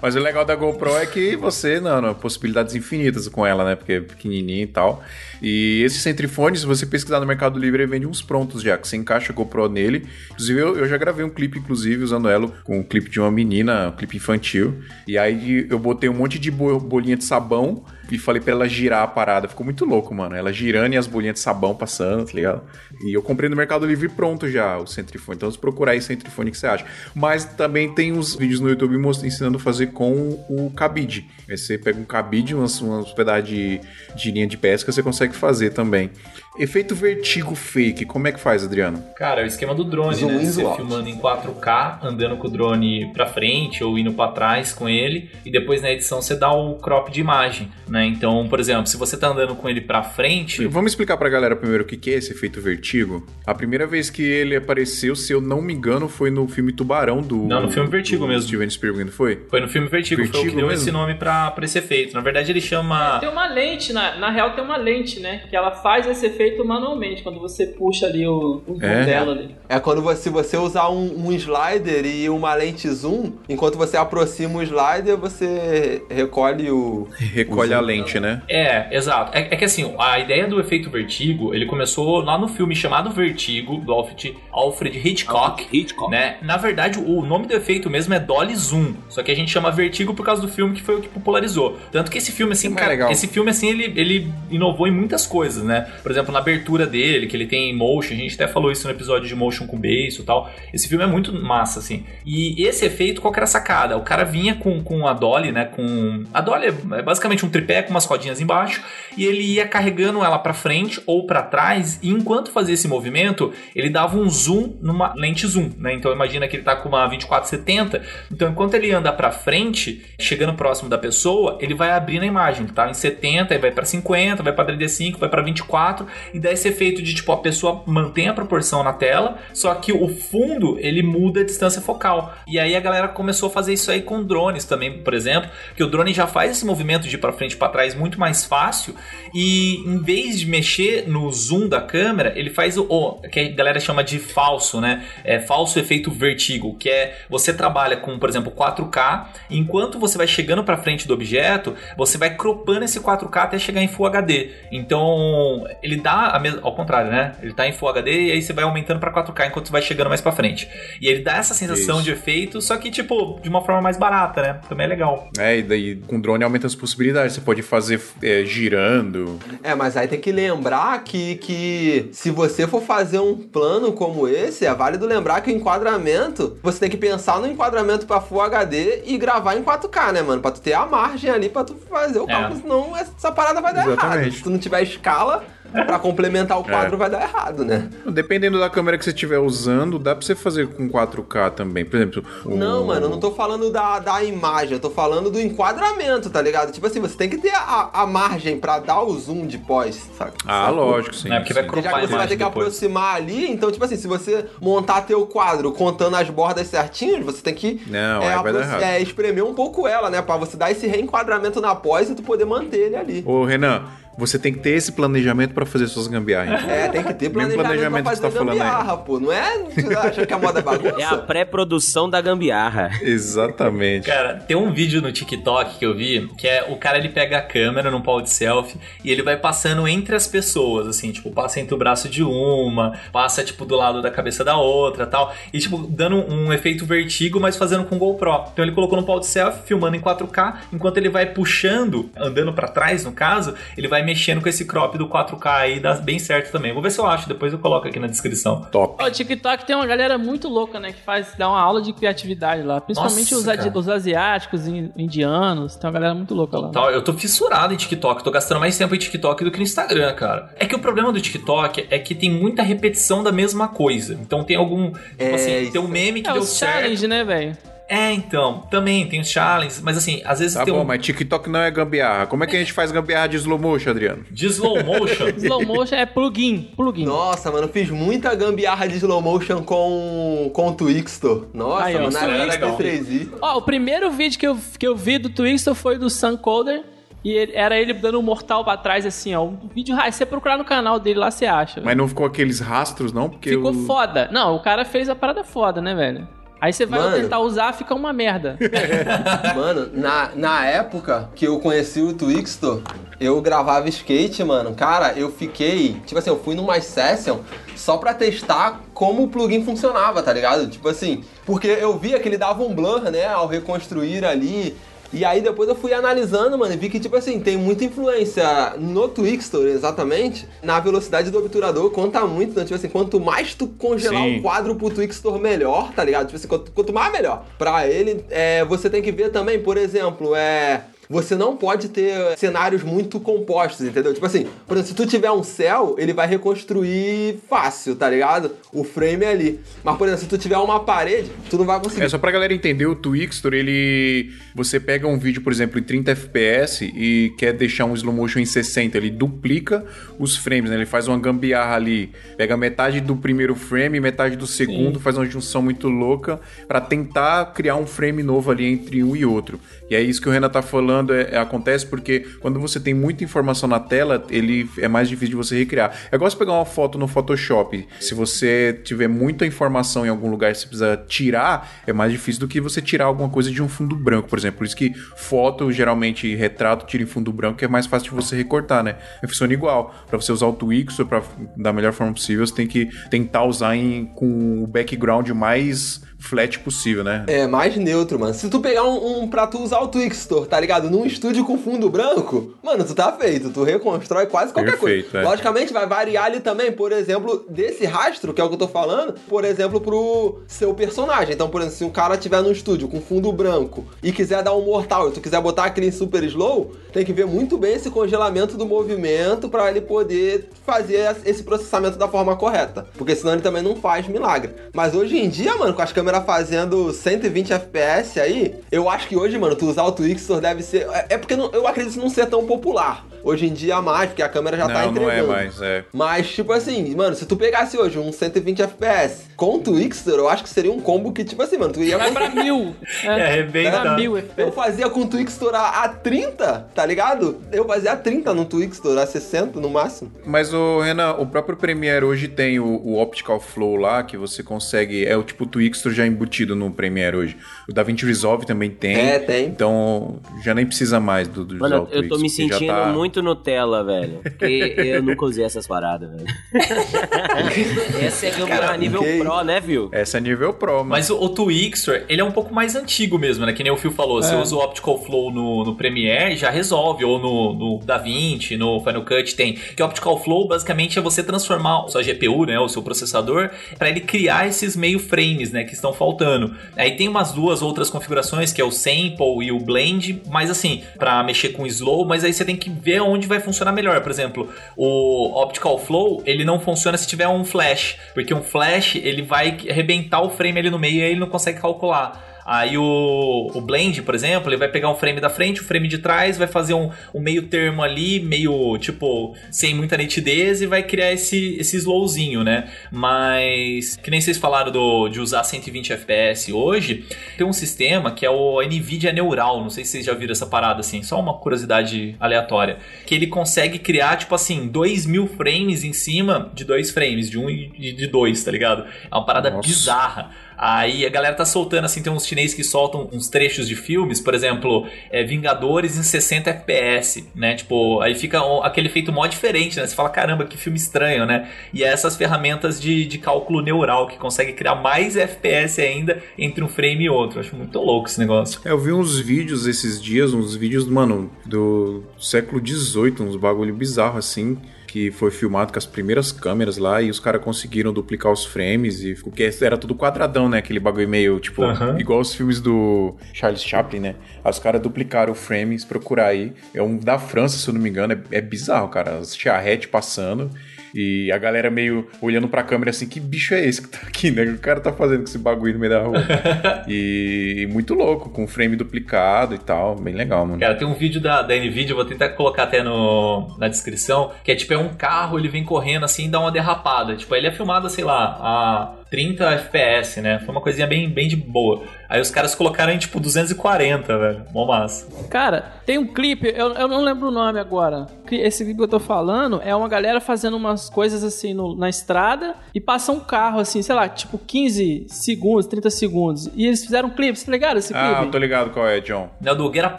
Mas o legal da GoPro é que você, não, não, possibilidades infinitas com ela, né? Porque é pequenininha e tal. E esse centrifone, se você pesquisar no Mercado Livre, ele vende uns prontos já, que você encaixa a GoPro nele. Inclusive, eu, eu já gravei um clipe, inclusive, usando ela com um clipe de uma menina, um clipe infantil. E aí eu botei um monte de bo- bolinha de sabão e falei pra ela girar a parada. Ficou muito louco, mano. Ela girando e as bolinhas de sabão passando, tá ligado? E eu comprei no Mercado Livre pronto já o centrifone. Então, se procurar aí centrifone, que você acha. Mas também tem uns vídeos no YouTube ensinando a fazer com o cabide. Aí você pega um cabide, umas, umas pedaços de, de linha de pesca, você consegue fazer também. Efeito vertigo fake, como é que faz, Adriano? Cara, é o esquema do drone, Zoom né? Você out. filmando em 4K, andando com o drone pra frente ou indo pra trás com ele, e depois na edição você dá o crop de imagem, né? Então, por exemplo, se você tá andando com ele pra frente, Vamos explicar pra galera primeiro o que é esse efeito vertigo? A primeira vez que ele apareceu, se eu não me engano, foi no filme Tubarão do. Não, no filme Vertigo mesmo. Steven Spielberg, não foi? foi no filme Vertigo, foi o Vertigo que deu mesmo? esse nome pra, pra esse efeito. Na verdade, ele chama. Tem uma lente, na, na real tem uma lente, né? Que ela faz esse efeito manualmente, quando você puxa ali o, o É? dela ali. É quando você, você usar um, um slider e uma lente zoom, enquanto você aproxima o slider, você recolhe o. Recolhe o a lente, né? É, exato. É, é que assim, a ideia do efeito vertigo, ele começou lá no filme chamado Vertigo, do Alfred, Alfred Hitchcock. Hitchcock. Né? Na verdade, o nome do efeito mesmo é Dolly Zoom. Só que a gente chama Vertigo por causa do filme que foi o que popularizou. Tanto que esse filme, assim, Mas cara, legal. esse filme, assim, ele, ele inovou em muitas coisas, né? Por exemplo, na abertura dele, que ele tem motion, a gente até falou isso no episódio de motion com beiço e tal. Esse filme é muito massa, assim. E esse efeito, qual que era a sacada? O cara vinha com, com a Dolly, né? Com. A Dolly é- basicamente um tripé com umas rodinhas embaixo, e ele ia carregando ela pra frente ou pra trás, e enquanto fazia esse movimento, ele dava um zoom numa lente zoom, né? Então imagina que ele tá com uma 2470, então enquanto ele anda pra frente, chegando próximo da pessoa, ele vai abrindo a imagem, tá em 70, aí vai pra 50, vai pra 35, vai pra 24 e dá esse efeito de tipo a pessoa mantém a proporção na tela, só que o fundo ele muda a distância focal. E aí a galera começou a fazer isso aí com drones também, por exemplo, que o drone já faz esse movimento de pra frente pra trás muito mais fácil e em vez de mexer no zoom da câmera, ele faz o, que a galera chama de falso, né? É falso efeito vertigo, que é você trabalha com, por exemplo, 4K Enquanto você vai chegando pra frente do objeto, você vai cropando esse 4K até chegar em Full HD. Então, ele dá a mes... ao contrário, né? Ele tá em Full HD e aí você vai aumentando pra 4K enquanto você vai chegando mais pra frente. E ele dá essa sensação Isso. de efeito, só que tipo, de uma forma mais barata, né? Também é legal. É, e daí com drone aumenta as possibilidades. Você pode fazer é, girando. É, mas aí tem que lembrar que, que se você for fazer um plano como esse, é válido lembrar que o enquadramento, você tem que pensar no enquadramento pra Full HD e gravar em 4K, né, mano? Pra tu ter a margem ali pra tu fazer o É. cálculo, senão essa parada vai dar errado. Exatamente. Se tu não tiver escala, pra complementar o quadro É. vai dar errado, né? Dependendo da câmera que você estiver usando, dá pra você fazer com 4K também. Por exemplo, o- Não, mano, eu não tô falando da, da imagem, eu tô falando do enquadramento, tá ligado? Tipo assim, você tem que ter a, a margem pra dar o zoom de pós, saca? Ah, Sacou? lógico, sim. É, porque vai já que você vai ter que depois. aproximar ali, então, tipo assim, se você montar teu quadro contando as bordas certinhas, você tem que Não, é, aí vai dar errado. é, espremer um pouco ela, né? Pra você dar esse reenquadramento na pós e tu poder manter ele ali. Ô, Renan, você tem que ter esse planejamento pra fazer suas gambiarras. É, tem que ter planejamento, planejamento pra que você tá fazer falando aí. gambiarra, pô. Não é você acha que a moda é bagunça? É a pré-produção da gambiarra. Exatamente. Cara, tem um vídeo no TikTok que eu vi que é o cara ele pega a câmera num pau de selfie e ele vai passando entre as pessoas, assim, tipo, passa entre o braço de uma, passa, tipo, do lado da cabeça da outra tal. E, tipo, dando um efeito vertigo, mas fazendo com GoPro. Então ele colocou no pau de selfie, filmando em 4K, enquanto ele vai puxando, andando pra trás, no caso, ele vai mexendo com esse crop do 4K aí, dá bem certo também. Vou ver se eu acho, depois eu coloco aqui na descrição. Top. O TikTok tem uma galera muito louca, né? Que faz, dá uma aula de criatividade lá. Principalmente Nossa, os, os asiáticos, in- indianos. Tem uma galera muito louca lá. Tal, Eu tô fissurado em TikTok, tô gastando mais tempo em TikTok do que no Instagram, cara. É que o problema do TikTok é que tem muita repetição da mesma coisa. Então tem algum. Tipo É, assim, isso tem um meme que É deu certo. challenge, né, velho? É, então, também tem os challenges, mas assim, às vezes Tá tem bom, um mas TikTok não é gambiarra. Como é que a gente faz gambiarra de slow motion, Adriano? de slow motion. (laughs) Slow motion é plugin, plugin. Nossa, mano, eu fiz muita gambiarra de slow motion com, com o Twixtor. Nossa, Aí, ó, mano, era legal. 3i. Ó, o primeiro vídeo que eu, que eu vi do Twister foi do Suncoder. E ele- era ele dando um mortal pra trás, assim, ó. Um vídeo raiz. Você procurar no canal dele lá, você acha. Mas não ficou aqueles rastros, não? Porque Ficou o- foda. Não, o cara fez a parada foda, né, velho? Aí você vai Mano. tentar usar, fica uma merda. (laughs) Mano, na, na época que eu conheci o Twixtor, eu gravava skate, mano. Cara, eu fiquei. Tipo assim, eu fui numa session só pra testar como o plugin funcionava, tá ligado? Tipo assim, porque eu via que ele dava um blur, né, ao reconstruir ali. E aí depois eu fui analisando, mano, e vi que, tipo assim, tem muita influência no Twixtor, exatamente, na velocidade do obturador, conta muito, então, tipo assim, quanto mais tu congelar Sim. o quadro pro Twixtor melhor, tá ligado? Tipo assim, quanto, quanto mais melhor. Pra ele, é, você tem que ver também, por exemplo, é. Você não pode ter cenários muito compostos, entendeu? Tipo assim, por exemplo, se tu tiver um céu, ele vai reconstruir fácil, tá ligado? O frame é ali. Mas, por exemplo, se tu tiver uma parede, tu não vai conseguir. É só pra galera entender, o Twixtor, ele. Você pega um vídeo, por exemplo, em 30 FPS e quer deixar um slow motion em 60, ele duplica os frames, né? Ele faz uma gambiarra ali. Pega metade do primeiro frame, metade do segundo, faz uma junção muito louca pra tentar criar um frame novo ali entre um e outro. E é isso que o Renan tá falando, é- é- acontece porque quando você tem muita informação na tela, ele é mais difícil de você recriar. É igual você pegar uma foto no Photoshop. Se você tiver muita informação em algum lugar e você precisa tirar, é mais difícil do que você tirar alguma coisa de um fundo branco, por exemplo. Por isso que foto, geralmente, retrato, tira em fundo branco, é mais fácil de você recortar, né? Funciona igual. Pra você usar o Twixtor pra, da melhor forma possível, você tem que tentar usar em, com o background mais flat possível, né? É, mais neutro, mano. Se tu pegar um, um pra tu usar o Twixtor, tá ligado? Num estúdio com fundo branco, mano, tu tá feito. Tu reconstrói quase qualquer Perfeito, coisa. é. Logicamente, vai variar ali também, por exemplo, desse rastro, que é o que eu tô falando, por exemplo, pro seu personagem. Então, por exemplo, se um cara tiver no estúdio com fundo branco e quiser dar um mortal e tu quiser botar aquele em super slow, tem que ver muito bem esse congelamento do movimento pra ele poder fazer esse processamento da forma correta. Porque senão ele também não faz milagre. Mas hoje em dia, mano, com as câmeras fazendo 120 FPS aí, eu acho que hoje, mano, tu usar o Twixtor deve ser. É é porque não- eu acredito não ser tão popular. Hoje em dia mais, porque a câmera já tá não, não entregando. é mais, é. Mas, tipo assim, mano, se tu pegasse hoje um 120 FPS com o Twixtor, eu acho que seria um combo que, tipo assim, mano, tu ia Vai pra mil. (laughs) É, É, arrebenta. pra mil Eu FPS. fazia com o Twixtor a, a 30, tá ligado? Eu fazia a 30 no Twixtor, a 60 no máximo. Mas o Renan, o próprio Premiere hoje tem o, o Optical Flow lá, que você consegue. É o tipo Twixtor já embutido no Premiere hoje. O DaVinci Resolve também tem. É, tem. Então já nem precisa mais do, do Mano, Resolve eu tô me sentindo tá- muito Nutella, velho. Porque eu nunca usei essas paradas, velho. (laughs) Essa é gambiarra nível ok. pro, né, viu? Essa é nível Pro, mano. Mas o, o Twixtor, ele é um pouco mais antigo mesmo, né? Que nem o Phil falou. Você É. usa o Optical Flow no, no Premiere, já resolve. Ou no, no DaVinci, no Final Cut tem. Que o Optical Flow, basicamente, é você transformar a sua GPU, né? O seu processador, para ele criar esses meio frames, né? Que estão faltando. Aí tem umas duas outras configurações, que é o Sample e o Blend. Mas assim, para mexer com Slow, mas aí você tem que ver onde vai funcionar melhor. Por exemplo, o Optical Flow, ele não funciona se tiver um flash. Porque um flash, ele vai arrebentar o frame ali no meio e ele não consegue calcular. Aí o, o Blend, por exemplo, ele vai pegar um frame da frente, o frame de trás, vai fazer um, um meio termo ali, meio tipo, sem muita nitidez e vai criar esse, esse slowzinho, né? Mas, que nem vocês falaram do, de usar 120 FPS hoje, tem um sistema que é o NVIDIA Neural, não sei se vocês já viram essa parada assim, só uma curiosidade aleatória, que ele consegue criar, tipo assim, 2 mil frames em cima de dois frames, de um e de dois, tá ligado? É uma parada Nossa. bizarra. Aí a galera tá soltando, assim, tem uns chineses que soltam uns trechos de filmes, por exemplo, é, Vingadores em 60 FPS, né? Tipo, aí fica aquele efeito mó diferente, né? Você fala, caramba, que filme estranho, né? E é essas ferramentas de, de cálculo neural que consegue criar mais FPS ainda entre um frame e outro. Acho muito louco esse negócio. É, Eu vi uns vídeos esses dias, uns vídeos, mano, do século XVIII, uns bagulho bizarro assim, que foi filmado com as primeiras câmeras lá e os caras conseguiram duplicar os frames e porque era tudo quadradão, né? Aquele bagulho meio, tipo, Aham. igual os filmes do Charles Chaplin, né? Os caras duplicaram o frame, se procurar aí. É um da França, se eu não me engano, é, é bizarro, cara. As charrete passando. E a galera meio olhando pra câmera assim, que bicho é esse que tá aqui, né? O cara tá fazendo com esse bagulho no meio da rua. (laughs) e muito louco, com frame duplicado e tal. Bem legal, mano. Cara, tem um vídeo da, da NVIDIA, eu vou tentar colocar até no, na descrição, que é tipo, é um carro, ele vem correndo assim e dá uma derrapada. Tipo, ele é filmado, sei lá, a 30 FPS, né? Foi uma coisinha bem, bem de boa. Aí os caras colocaram em tipo 240, velho. Mó massa. Cara, tem um clipe, eu, eu não lembro o nome agora. Que Esse clipe que eu tô falando é uma galera fazendo umas coisas assim no- na estrada e passa um carro assim, sei lá, tipo 15 segundos, 30 segundos. E eles fizeram um clipe, você tá ligado esse clipe? Ah, eu tô ligado qual é, John. Né, o do Get Up.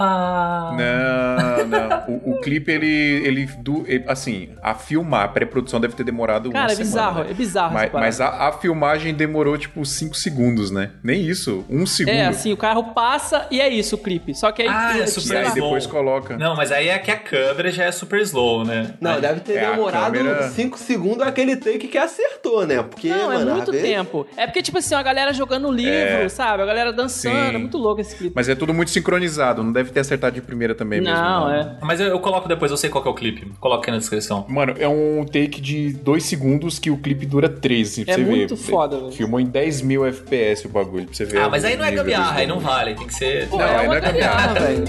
Não, não. O, o clipe, ele, ele, do, ele- assim, a filmar, a pré-produção deve ter demorado uma Cara, é semana, bizarro, né? é bizarro Mas, mas a, a filmagem demorou, tipo, 5 segundos, né? Nem isso, um segundo. É, assim, o carro passa e é isso o clipe. Só que aí. Ah, é tipo, super E aí depois coloca. Não, mas aí é que a câmera já é super slow, né? Não, Aí- deve ter É, demorado câmera- 5 segundos aquele take que acertou, né? Porque, Não, mano, é muito vezes- tempo. É porque, tipo assim, a galera jogando livro, É. sabe? A galera dançando. Sim. É muito louco esse clipe. Mas é tudo muito sincronizado, não deve ter acertado de primeira também mesmo. não, é. Mas eu, eu coloco depois, eu sei qual que é o clipe. Coloca aí na descrição. Mano, é um take de 2 segundos que o clipe dura 13, assim, pra É você ver. muito foda, velho. Filmou em 10 mil FPS o bagulho, pra você ver. Ah, mas aí não é gambiarra, aí não vale. Tem que ser. Pô, Não, é aí não é gambiarra. gambiarra, velho.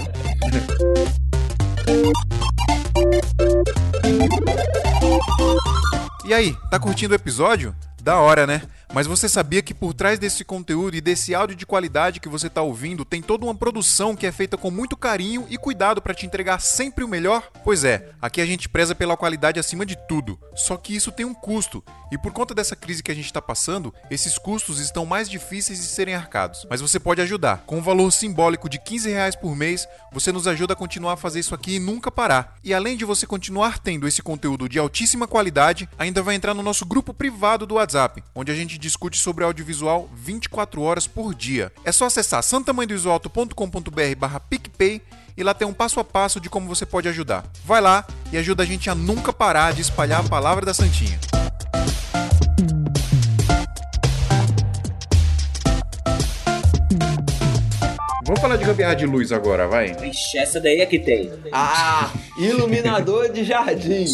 E aí, tá curtindo o episódio? Da hora, né? Mas você sabia que por trás desse conteúdo e desse áudio de qualidade que você tá ouvindo, tem toda uma produção que é feita com muito carinho e cuidado para te entregar sempre o melhor? Pois é, aqui a gente preza pela qualidade acima de tudo. Só que isso tem um custo, e por conta dessa crise que a gente tá passando, esses custos estão mais difíceis de serem arcados. Mas você pode ajudar. Com um valor simbólico de 15 reais por mês, você nos ajuda a continuar a fazer isso aqui e nunca parar. E além de você continuar tendo esse conteúdo de altíssima qualidade, ainda vai entrar no nosso grupo privado do WhatsApp, onde a gente discute sobre audiovisual 24 horas por dia. É só acessar santamanhodoisoalto.com.br barra PicPay e lá tem um passo a passo de como você pode ajudar. Vai lá e ajuda a gente a nunca parar de espalhar a palavra da Santinha. Vamos falar de gambiarra de luz agora, vai? Vixe, essa daí é que tem. Ah, iluminador de jardim.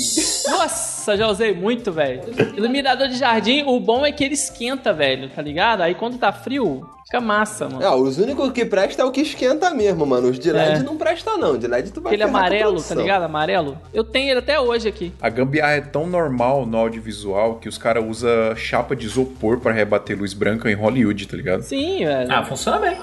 Nossa! Nossa, já usei muito, velho. Iluminador de jardim, o bom é que ele esquenta, velho, tá ligado? Aí quando tá frio, fica massa, mano. É, os únicos que presta é o que esquenta mesmo, mano. Os de LED É. não presta, não. De LED tu vai Aquele amarelo, tá ligado? Amarelo. Eu tenho ele até hoje aqui. A gambiarra é tão normal no audiovisual que os caras usam chapa de isopor pra rebater luz branca em Hollywood, tá ligado? Sim, velho. Ah, funciona bem.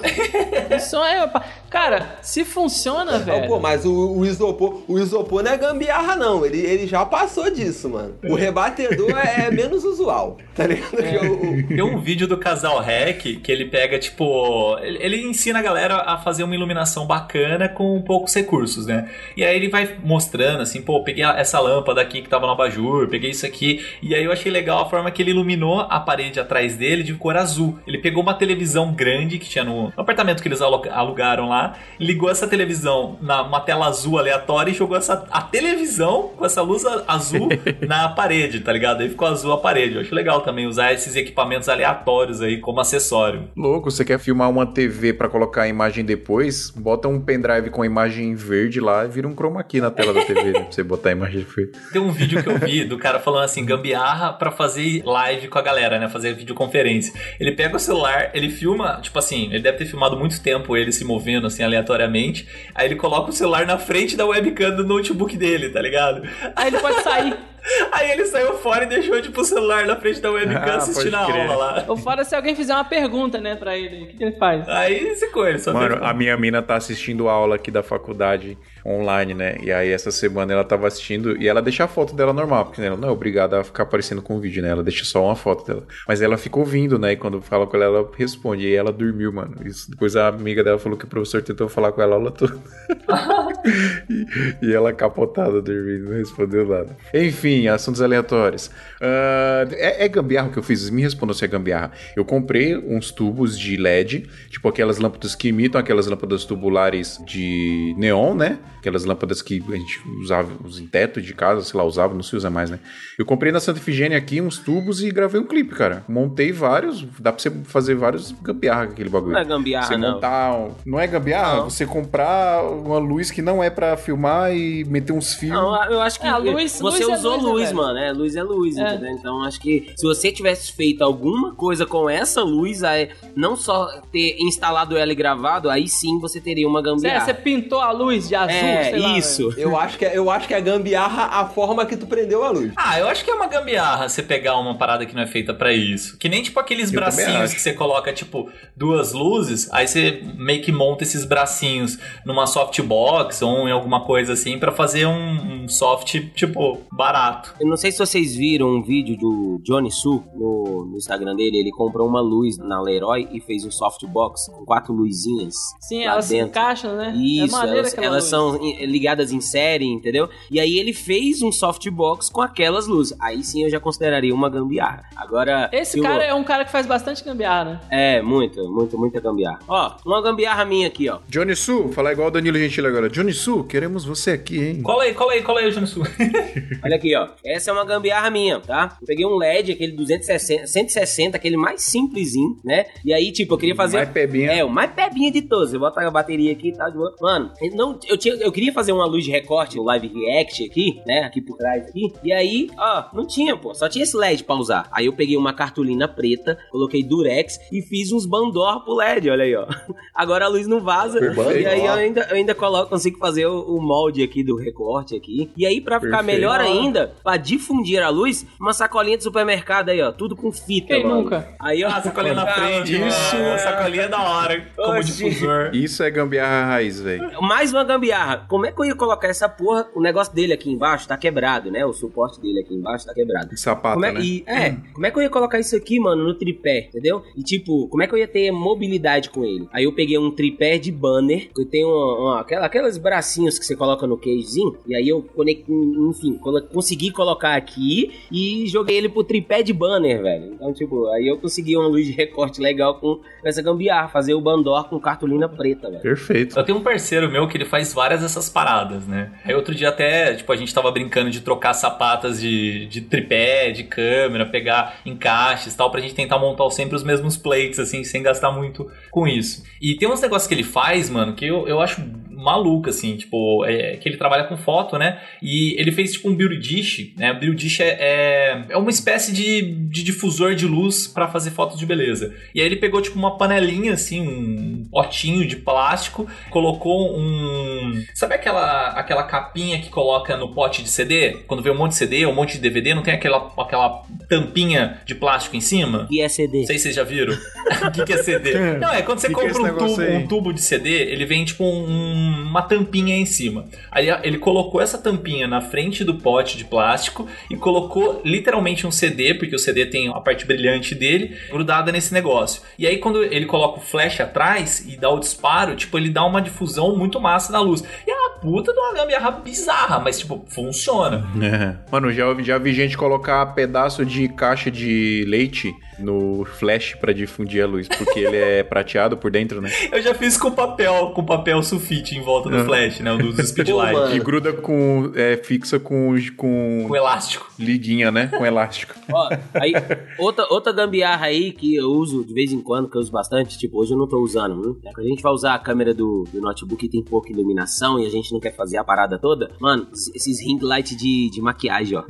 (laughs) Isso é. Cara, se funciona, Não, velho. pô, mas o, o isopor, o isopor não é gambiarra, não. Ele, ele já passou disso, mano. O rebatedor é, é menos usual, tá ligado? Que o- o- Tem um vídeo do casal Hack que ele pega, tipo. Ele, ensina a galera a fazer uma iluminação bacana com poucos recursos, né? E aí ele vai mostrando assim, pô, peguei essa lâmpada aqui que tava no abajur, peguei isso aqui. E aí eu achei legal a forma que ele iluminou a parede atrás dele de cor azul. Ele pegou uma televisão grande que tinha no, apartamento que eles alu- alugaram lá, ligou essa televisão na uma tela azul aleatória e jogou essa, a televisão com essa luz azul (laughs) na parede, tá ligado? Aí ficou azul a parede. Eu acho legal também usar esses equipamentos aleatórios aí como acessório. Louco, você quer filmar uma TV pra colocar a imagem depois? Bota um pendrive com a imagem verde lá e vira um chroma key na tela da TV, né? Pra você botar a imagem verde. Tem um vídeo que eu vi do cara falando assim, gambiarra pra fazer live com a galera, né? Fazer videoconferência. Ele pega o celular, ele filma, tipo assim, ele deve ter filmado muito tempo ele se movendo assim aleatoriamente. Aí ele coloca o celular na frente da webcam do notebook dele, tá ligado? Aí ele pode sair. Aí ele saiu fora e deixou, tipo, o celular na frente da webcam Ah, assistindo a aula lá. Ou fora se alguém fizer uma pergunta, né, pra ele. O que, que ele faz? Aí secou ele, só Mano, a minha mina tá assistindo aula aqui da faculdade online, né? E aí essa semana ela tava assistindo e ela deixa a foto dela normal, porque ela não é obrigada a ficar aparecendo com o vídeo, né? Ela deixa só uma foto dela. Mas ela ficou ouvindo, né? E quando fala com ela, ela responde. E ela dormiu, mano. Isso, depois a amiga dela falou que o professor tentou falar com ela a aula toda. (laughs) e, e ela capotada dormindo, não respondeu nada. Enfim, assuntos aleatórios. Ah, é, é gambiarra o que eu fiz? Me respondam se é gambiarra. Eu comprei uns tubos de LED, tipo aquelas lâmpadas que imitam aquelas lâmpadas tubulares de neon, né? Aquelas lâmpadas que a gente usava em teto de casa, sei lá, usava, não se usa mais, né? Eu comprei na Santa Efigênia aqui uns tubos e gravei um clipe, cara. Montei vários, dá pra você fazer vários gambiarra com aquele bagulho. Não é gambiarra, Você não. montar um... Não é gambiarra? Não. Você comprar uma luz que não é pra filmar e meter uns fios. Não, eu acho que É, a luz- você luz é usou luz, né, luz, velho? mano. É, luz é luz, É. entendeu? Então acho que se você tivesse feito alguma coisa com essa luz, aí, não só ter instalado ela e gravado, aí sim você teria uma É, gambiarra. você pintou a luz de azul, É, sei lá, isso. Eu acho, que é, eu acho que é gambiarra a forma que tu prendeu a luz. Ah, eu acho que é uma gambiarra você pegar uma parada que não é feita pra isso. Que nem tipo aqueles Eu bracinhos que você coloca, tipo, duas luzes, aí você meio que monta esses bracinhos numa softbox ou em alguma coisa assim pra fazer um, um soft, tipo, barato. Eu não sei se vocês viram um vídeo do Johnny Su no, no Instagram dele. Ele comprou uma luz na Leroy e fez um softbox com quatro luzinhas. Sim, lá elas se dentro. encaixam, né? Isso, é elas, elas luz. São em- ligadas em série, entendeu? E aí ele fez um softbox com aquelas luzes. Aí sim eu já consideraria uma gambiarra. Agora. Esse cara é um cara que faz bastante gambiarra, né? É, muita, muita, muita gambiarra. Ó, uma gambiarra minha aqui, ó. Johnny Su, falar igual o Danilo Gentili agora. Johnny Su, queremos você aqui, hein? Cola aí, cola aí, cola aí, Júnior Sul. (laughs) Olha aqui, ó. Essa é uma gambiarra minha, tá? Eu peguei um LED, aquele 260, 160, aquele mais simplesinho, né? E aí, tipo, eu queria fazer. Mais pebinha. É, o mais pebinha de todos. Eu boto a bateria aqui e tá de boa. Mano, eu não, eu, tinha, eu queria fazer uma luz de recorte, um live react aqui, né? Aqui por trás aqui. E aí, ó, não tinha, pô. Só tinha esse LED pra usar. Aí eu peguei uma cartolina preta, coloquei durex e fiz uns bandor pro LED, olha aí, ó. (laughs) Agora a luz não vaza. Perfeito. E aí eu ainda, eu ainda coloco, consigo fazer o, o molde aqui do recorte aqui. E aí, pra ficar Perfeito. melhor ainda, pra difundir a luz, uma sacolinha de supermercado aí, ó. Tudo com fita, Quem mano. nunca? Aí, ó. Ah, sacolinha na frente, Isso. mano. A sacolinha é da hora, como Oxi. difusor. Isso é gambiarra raiz, velho. Mais uma gambiarra. Como é que eu ia colocar essa porra? O negócio dele aqui embaixo tá quebrado, né? O suporte dele aqui embaixo tá quebrado. Sapata, Como é, né? e, é, como é que eu ia colocar isso aqui, mano, no tripé, entendeu? E tipo, como é que eu ia ter mobilidade com ele? Aí eu peguei um tripé de banner, que tem uma, uma- aquela- aquelas bracinhos que você coloca no casezinho, e aí eu conectei, enfim, colo- consegui colocar aqui e joguei ele pro tripé de banner, velho. Então, tipo, aí eu consegui uma luz de recorte legal com essa gambiarra, fazer o bandor com cartolina preta, velho. Perfeito. Eu tenho um parceiro meu que ele faz várias dessas paradas, né? Aí outro dia até, tipo, a gente tava brincando de trocar sapatas de, de tripé, de câmera, pegar encaixes e tal, pra gente tentar montar sempre os mesmos plates, assim, sem gastar muito com isso. E tem uns negócios que ele faz, mano, que eu, eu acho maluca, assim, tipo, é, que ele trabalha com foto, né? E ele fez tipo um beauty dish, né? O beauty dish é, é, é uma espécie de, de difusor de luz para fazer fotos de beleza. E aí ele pegou tipo uma panelinha, assim, um potinho de plástico, colocou um. Sabe aquela, aquela capinha que coloca no pote de CD? Quando vê um monte de CD, um monte de DVD, não tem aquela, aquela tampinha de plástico em cima? E é CD. Não sei se vocês já viram. (laughs) o que, que é CD? Não, é quando você Que que é compra um tubo, um tubo de CD, ele vem tipo um- uma tampinha em cima. Aí ele colocou essa tampinha na frente do pote de plástico e colocou literalmente um CD, porque o CD tem a parte brilhante dele, grudada nesse negócio. E aí quando ele coloca o flash atrás e dá o disparo, tipo, ele dá uma difusão muito massa da luz. E é uma puta de uma gambiarra bizarra, mas tipo, funciona. É. Mano, já, já vi gente colocar pedaço de caixa de leite no flash pra difundir a luz, porque ele é (laughs) prateado por dentro, né? Eu já fiz com papel, com papel sulfite em volta do flash, né? Do, do Pô, speedlight. E gruda com. É, fixa com. com Com elástico. liguinha, né? Com elástico. (laughs) Ó, aí, outra, outra gambiarra aí que eu uso de vez em quando, que eu uso bastante, tipo, hoje eu não tô usando, né? É Quando a gente vai usar a câmera do, do notebook e tem pouca iluminação e a gente não quer fazer a parada toda, mano, esses ring light de, de maquiagem, ó.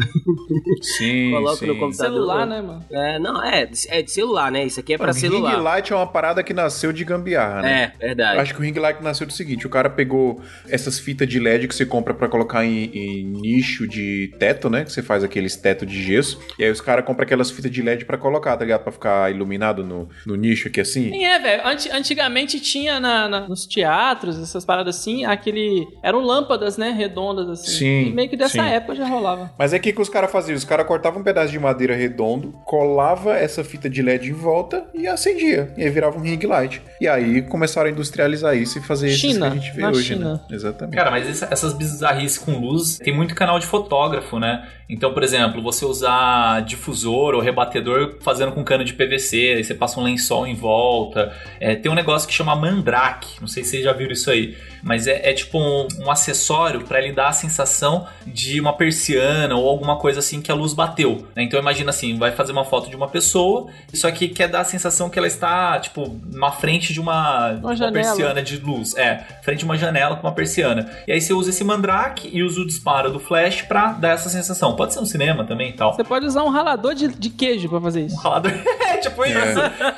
Sim. (laughs) Coloco sim. no computador. Celular, né, mano? É, não, é, é de celular, né? Isso aqui é pra Mano, ring celular. light é uma parada que nasceu de gambiarra, né? É, verdade. Acho que o ring light nasceu do seguinte: o cara pegou essas fitas de LED que você compra pra colocar em, em nicho de teto, né? Que você faz aqueles teto de gesso. E aí os caras compram aquelas fitas de LED pra colocar, tá ligado? Pra ficar iluminado no, no nicho aqui assim. Sim, é, velho. Anti- antigamente tinha na- na- nos teatros, essas paradas assim, aquele. Eram lâmpadas, né? Redondas, assim. Sim, E meio que dessa sim. época já rolava. Mas é que que os caras faziam? Os caras cortavam um pedaço de madeira redondo, colava essa fita de LED em volta e acendia. E aí virava um ring light. E aí começaram a industrializar isso e fazer isso que a gente vê na hoje, China. né? Exatamente. Cara, mas essa- essas bizarrices com luz, tem muito canal de fotógrafo, né? Então, por exemplo, você usar difusor ou rebatedor fazendo com cano de PVC, aí você passa um lençol em volta. É, tem um negócio que chama mandrake, não sei se vocês já viram isso aí, mas é, é tipo um, um acessório para ele dar a sensação de uma persiana ou alguma coisa assim que a luz bateu. né? Então imagina assim, vai fazer uma foto de uma pessoa, só que quer dar a sensação que ela está, tipo, na frente de uma, de uma janela. persiana de luz. É, frente de uma janela com uma persiana. E aí você usa esse mandrake e usa o disparo do flash pra dar essa sensação. Pode ser no cinema também e tal. Você pode usar um ralador de, de queijo pra fazer isso. Ralador. (laughs) é, tipo isso.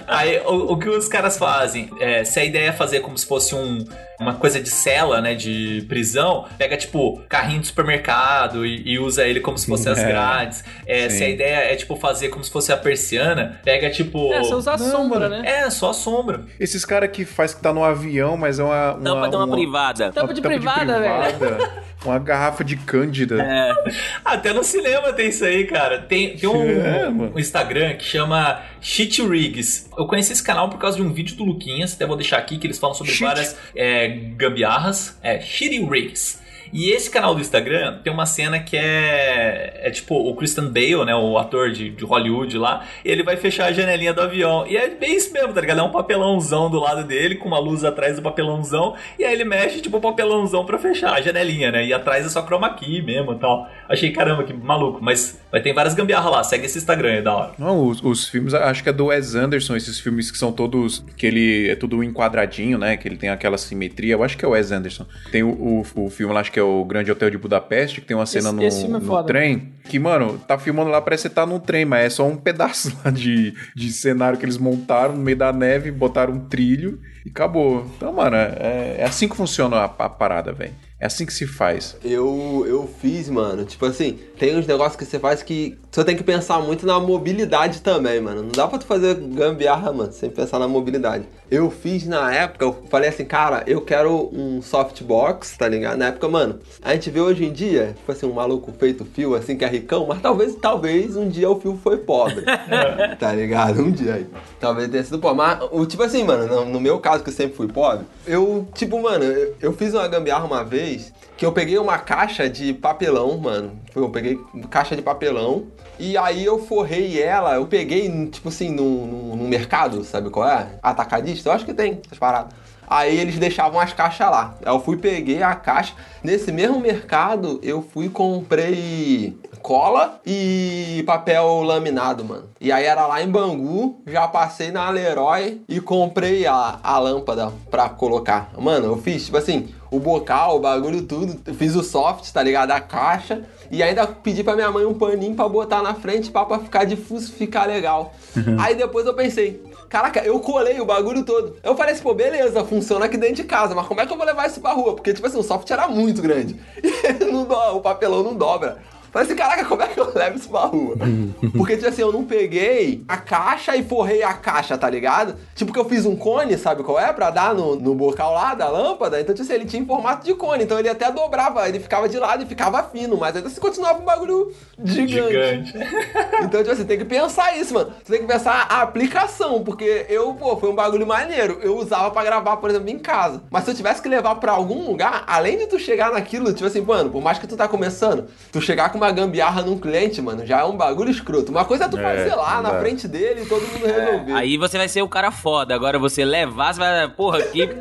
Aí, o, o que os caras fazem? É, se a ideia é fazer como se fosse um, uma coisa de cela, né? De prisão, pega, tipo, carrinho de supermercado e, e usa ele como se fosse as (laughs) É. grades. É, se a ideia é, tipo, fazer como se fosse a persiana, pega, tipo... É, você usa a Não, sombra, mano. né? É, só a sombra. Esses caras que faz que tá no avião, mas é uma. uma Tampa de uma privada. Tampa de privada, velho. privada, Uma garrafa de cândida. É, (laughs) Até no cinema tem isso aí, cara. Tem, tem um, (laughs) É, mano. um Instagram que chama Shit Rigs. Eu conheci esse canal por causa de um vídeo do Luquinhas, até vou deixar aqui, que eles falam sobre Shit. várias é, gambiarras. É, Shitty Rigs. E esse canal do Instagram tem uma cena que é, é tipo o Christian Bale, né, o ator de, de Hollywood lá, ele vai fechar a janelinha do avião. E é bem isso mesmo, tá ligado? É um papelãozão do lado dele, com uma luz atrás do papelãozão, e aí ele mexe tipo o papelãozão pra fechar a janelinha, né? E atrás é só chroma key mesmo e tal. Achei, caramba, que maluco. Mas vai ter várias gambiarras lá, segue esse Instagram, é da hora. Não, os, os filmes, acho que é do Wes Anderson, esses filmes que são todos. que ele é tudo enquadradinho, né? Que ele tem aquela simetria. Eu acho que é o Wes Anderson. Tem o, o, o filme lá, acho que é o Grande Hotel de Budapeste, que tem uma cena Esse- no, esse é no foda. trem. Que, mano, tá filmando lá, parece que você tá num trem, mas é só um (laughs) pedaço lá de, de cenário que eles montaram no meio da neve, botaram um trilho e acabou. Então, mano, é, é assim que funciona a, a parada, velho. É assim que se faz. Eu, eu fiz, mano. Tipo assim, tem uns negócios que você faz que você tem que pensar muito na mobilidade também, mano. Não dá pra tu fazer gambiarra, mano, sem pensar na mobilidade. Eu fiz na época, eu falei assim, cara, eu quero um softbox, tá ligado? Na época, mano, a gente vê hoje em dia, tipo assim, um maluco feito fio, assim, que é ricão, mas talvez, talvez um dia o fio foi pobre. (laughs) tá ligado? Um dia aí. Talvez tenha sido pobre. Mas, o, tipo assim, mano, no, no meu caso, que eu sempre fui pobre, eu, tipo, mano, eu, eu fiz uma gambiarra uma vez que eu peguei uma caixa de papelão, mano. Eu peguei caixa de papelão. E aí eu forrei ela, eu peguei, tipo assim, num, num, num mercado, sabe qual é? Atacadista, eu acho que tem essas paradas. Aí eles deixavam as caixas lá. Eu fui, peguei a caixa. Nesse mesmo mercado, eu fui comprei cola e papel laminado, mano. E aí era lá em Bangu, já passei na Leroy e comprei a, a lâmpada pra colocar. Mano, eu fiz, tipo assim, o bocal, o bagulho tudo, fiz o soft, tá ligado? A caixa. E ainda pedi pra minha mãe um paninho pra botar na frente pra, pra ficar difuso, ficar legal. Aí depois eu pensei, caraca, eu colei o bagulho todo. Eu falei assim, pô, beleza, funciona aqui dentro de casa, mas como é que eu vou levar isso pra rua? Porque, tipo assim, o soft era muito grande. (laughs) E não o papelão não dobra. Falei assim, caraca, como é que eu (laughs) levo isso pra rua? (laughs) Porque, tipo assim, eu não peguei a caixa e forrei a caixa, tá ligado? Tipo que eu fiz um cone, sabe qual é? Pra dar no, no bocal lá da lâmpada. Então, tipo assim, ele tinha em formato de cone. Então ele até dobrava, ele ficava de lado e ficava fino. Mas ainda assim continuava um bagulho gigante. Gigante. (laughs) Então, tipo assim, tem que pensar isso, mano. Você tem que pensar a aplicação, porque eu, pô, foi um bagulho maneiro. Eu usava pra gravar, por exemplo, em casa. Mas se eu tivesse que levar pra algum lugar, além de tu chegar naquilo, tipo assim, mano, por mais que tu tá começando, tu chegar com uma gambiarra num cliente, mano, já é um bagulho escroto. Uma coisa é tu É, fazer lá não na frente dele e todo mundo resolver. Aí você vai ser o cara foda. Agora você levar, você vai. Porra, que, (laughs)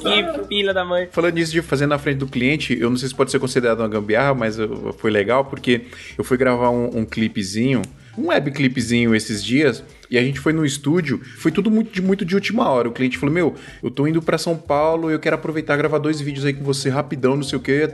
que filha da mãe. Falando nisso de fazer na frente do cliente, eu não sei se pode ser considerado uma gambiarra, mas eu- foi legal porque eu fui gravar um, um clipezinho, um web clipezinho esses dias, e a gente foi no estúdio, foi tudo muito de, muito de última hora. O cliente falou: Meu, eu tô indo pra São Paulo, eu quero aproveitar gravar dois vídeos aí com você rapidão, não sei o que,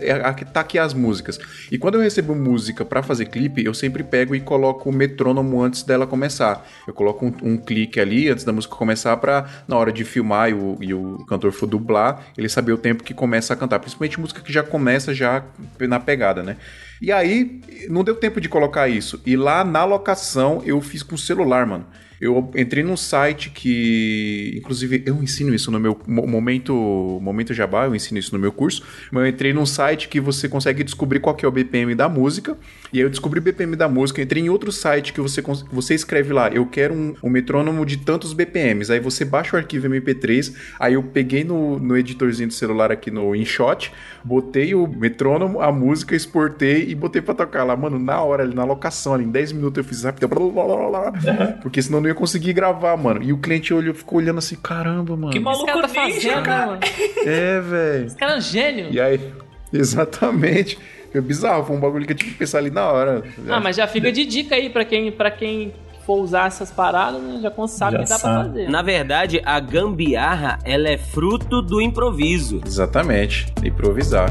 tá aqui as músicas. E quando eu recebo música pra fazer clipe, eu sempre pego e coloco o metrônomo antes dela começar. Eu coloco um, um clique ali antes da música começar pra, na hora de filmar e o, e o cantor for dublar, ele saber o tempo que começa a cantar. Principalmente música que já começa já na pegada, né? E aí, não deu tempo de colocar isso. E lá na locação eu fiz com o celular, mano. Eu entrei num site que, inclusive, eu ensino isso no meu mo- momento, momento Jabá, eu ensino isso no meu curso. Mas eu entrei num site que você consegue descobrir qual que é o BPM da música. E aí eu descobri o BPM da música. Entrei em outro site que você, você escreve lá, eu quero um, um metrônomo de tantos BPMs. Aí você baixa o arquivo MP3. Aí eu peguei no, no editorzinho do celular aqui no InShot, botei o metrônomo, a música, exportei e botei pra tocar lá. Mano, na hora, ali, na locação, ali, em 10 minutos eu fiz rápido. Porque senão não ia conseguir gravar, mano. E o cliente olhou, ficou olhando assim, caramba, mano. Que Esse maluco cara tá ninja, fazendo, né, cara. mano? É, velho. Esse cara é um gênio. E aí, (laughs) exatamente. Foi bizarro, foi um bagulho que eu tive que pensar ali na hora. Ah, mas já fica de dica aí pra quem, pra quem for usar essas paradas, né? Já sabe Já que dá sabe. pra fazer. Na verdade, a gambiarra, ela é fruto do improviso. Exatamente, improvisar.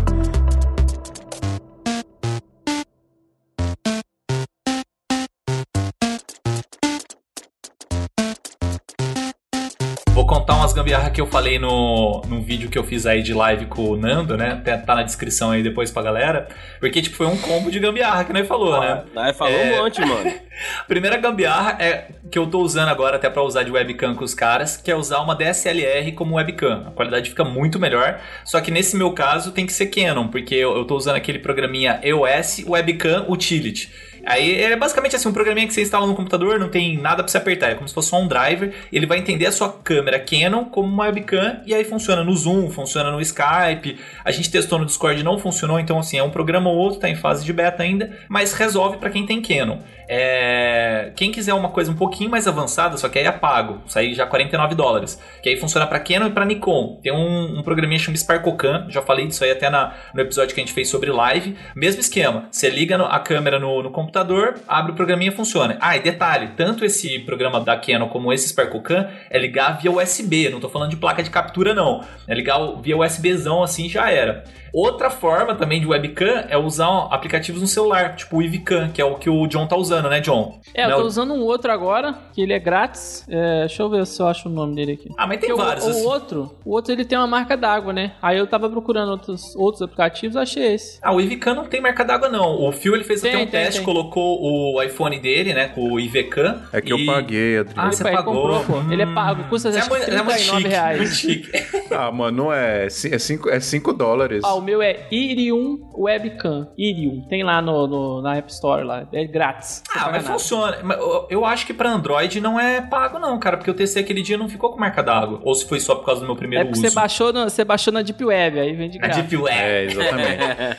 Contar umas gambiarras que eu falei no, no vídeo que eu fiz aí de live com o Nando, né? Até tá na descrição aí depois pra galera. Porque, tipo, foi um combo de gambiarra que nós falou, né? Aí falou É. um monte, mano. (laughs) Primeira gambiarra é que eu tô usando agora até pra usar de webcam com os caras, que é usar uma DSLR como webcam. A qualidade fica muito melhor. Só que nesse meu caso tem que ser Canon, porque eu, eu tô usando aquele programinha EOS Webcam Utility. Aí é basicamente assim, um programinha que você instala no computador, não tem nada pra você apertar, é como se fosse só um driver, ele vai entender a sua câmera Canon como uma webcam e aí funciona no Zoom, funciona no Skype. A gente testou no Discord não funcionou, então assim, é um programa ou outro, tá em fase de beta ainda, mas resolve pra quem tem Canon. É... Quem quiser uma coisa um pouquinho mais avançada, só que aí é pago, aí já 49 dólares, que aí funciona pra Canon e pra Nikon. Tem um, um programinha chamado SparkoCam, já falei disso aí até na, no episódio que a gente fez sobre live. Mesmo esquema, você liga no- a câmera no, no computador, abre o programinha e funciona. Ah, e detalhe, tanto esse programa da Canon como esse SparkoCam é ligar via USB, não tô falando de placa de captura não, é ligar via USBzão assim já era. Outra forma também de webcam é usar aplicativos no celular, tipo o Ivcam, que é o que o John tá usando, né, John? É, eu Né, tô o- usando um outro agora, que ele é grátis. É, deixa eu ver se eu acho o nome dele aqui. Ah, mas tem Porque o- vários. O, assim. outro, o outro ele tem uma marca d'água, né? Aí eu tava procurando outros, outros aplicativos, achei esse. Ah, o Ivcam não tem marca d'água, não. O Phil ele fez Tem, até um tem, teste, tem. colocou o iPhone dele, né, com o Ivcam. É que eu e- paguei, Adriano. Ah, ele, você ele pagou? comprou, pô. Ele é pago, custa é acho que muito, é muito 39 chique, reais. muito chique. Ah, mano, não é. ci- É 5 é cinco dólares. Ah, o meu é Irium Webcam. Irium. Tem lá no, no- na App Store lá. É grátis. Ah, mas nada. funciona. Mas eu- acho que pra Android não é pago, não, cara, porque eu testei aquele dia e não ficou com marca d'água. Ou se foi só por causa do meu primeiro É porque uso. você baixou, no, você baixou na Deep Web, aí vem de A graça. Deep Web. É, exatamente.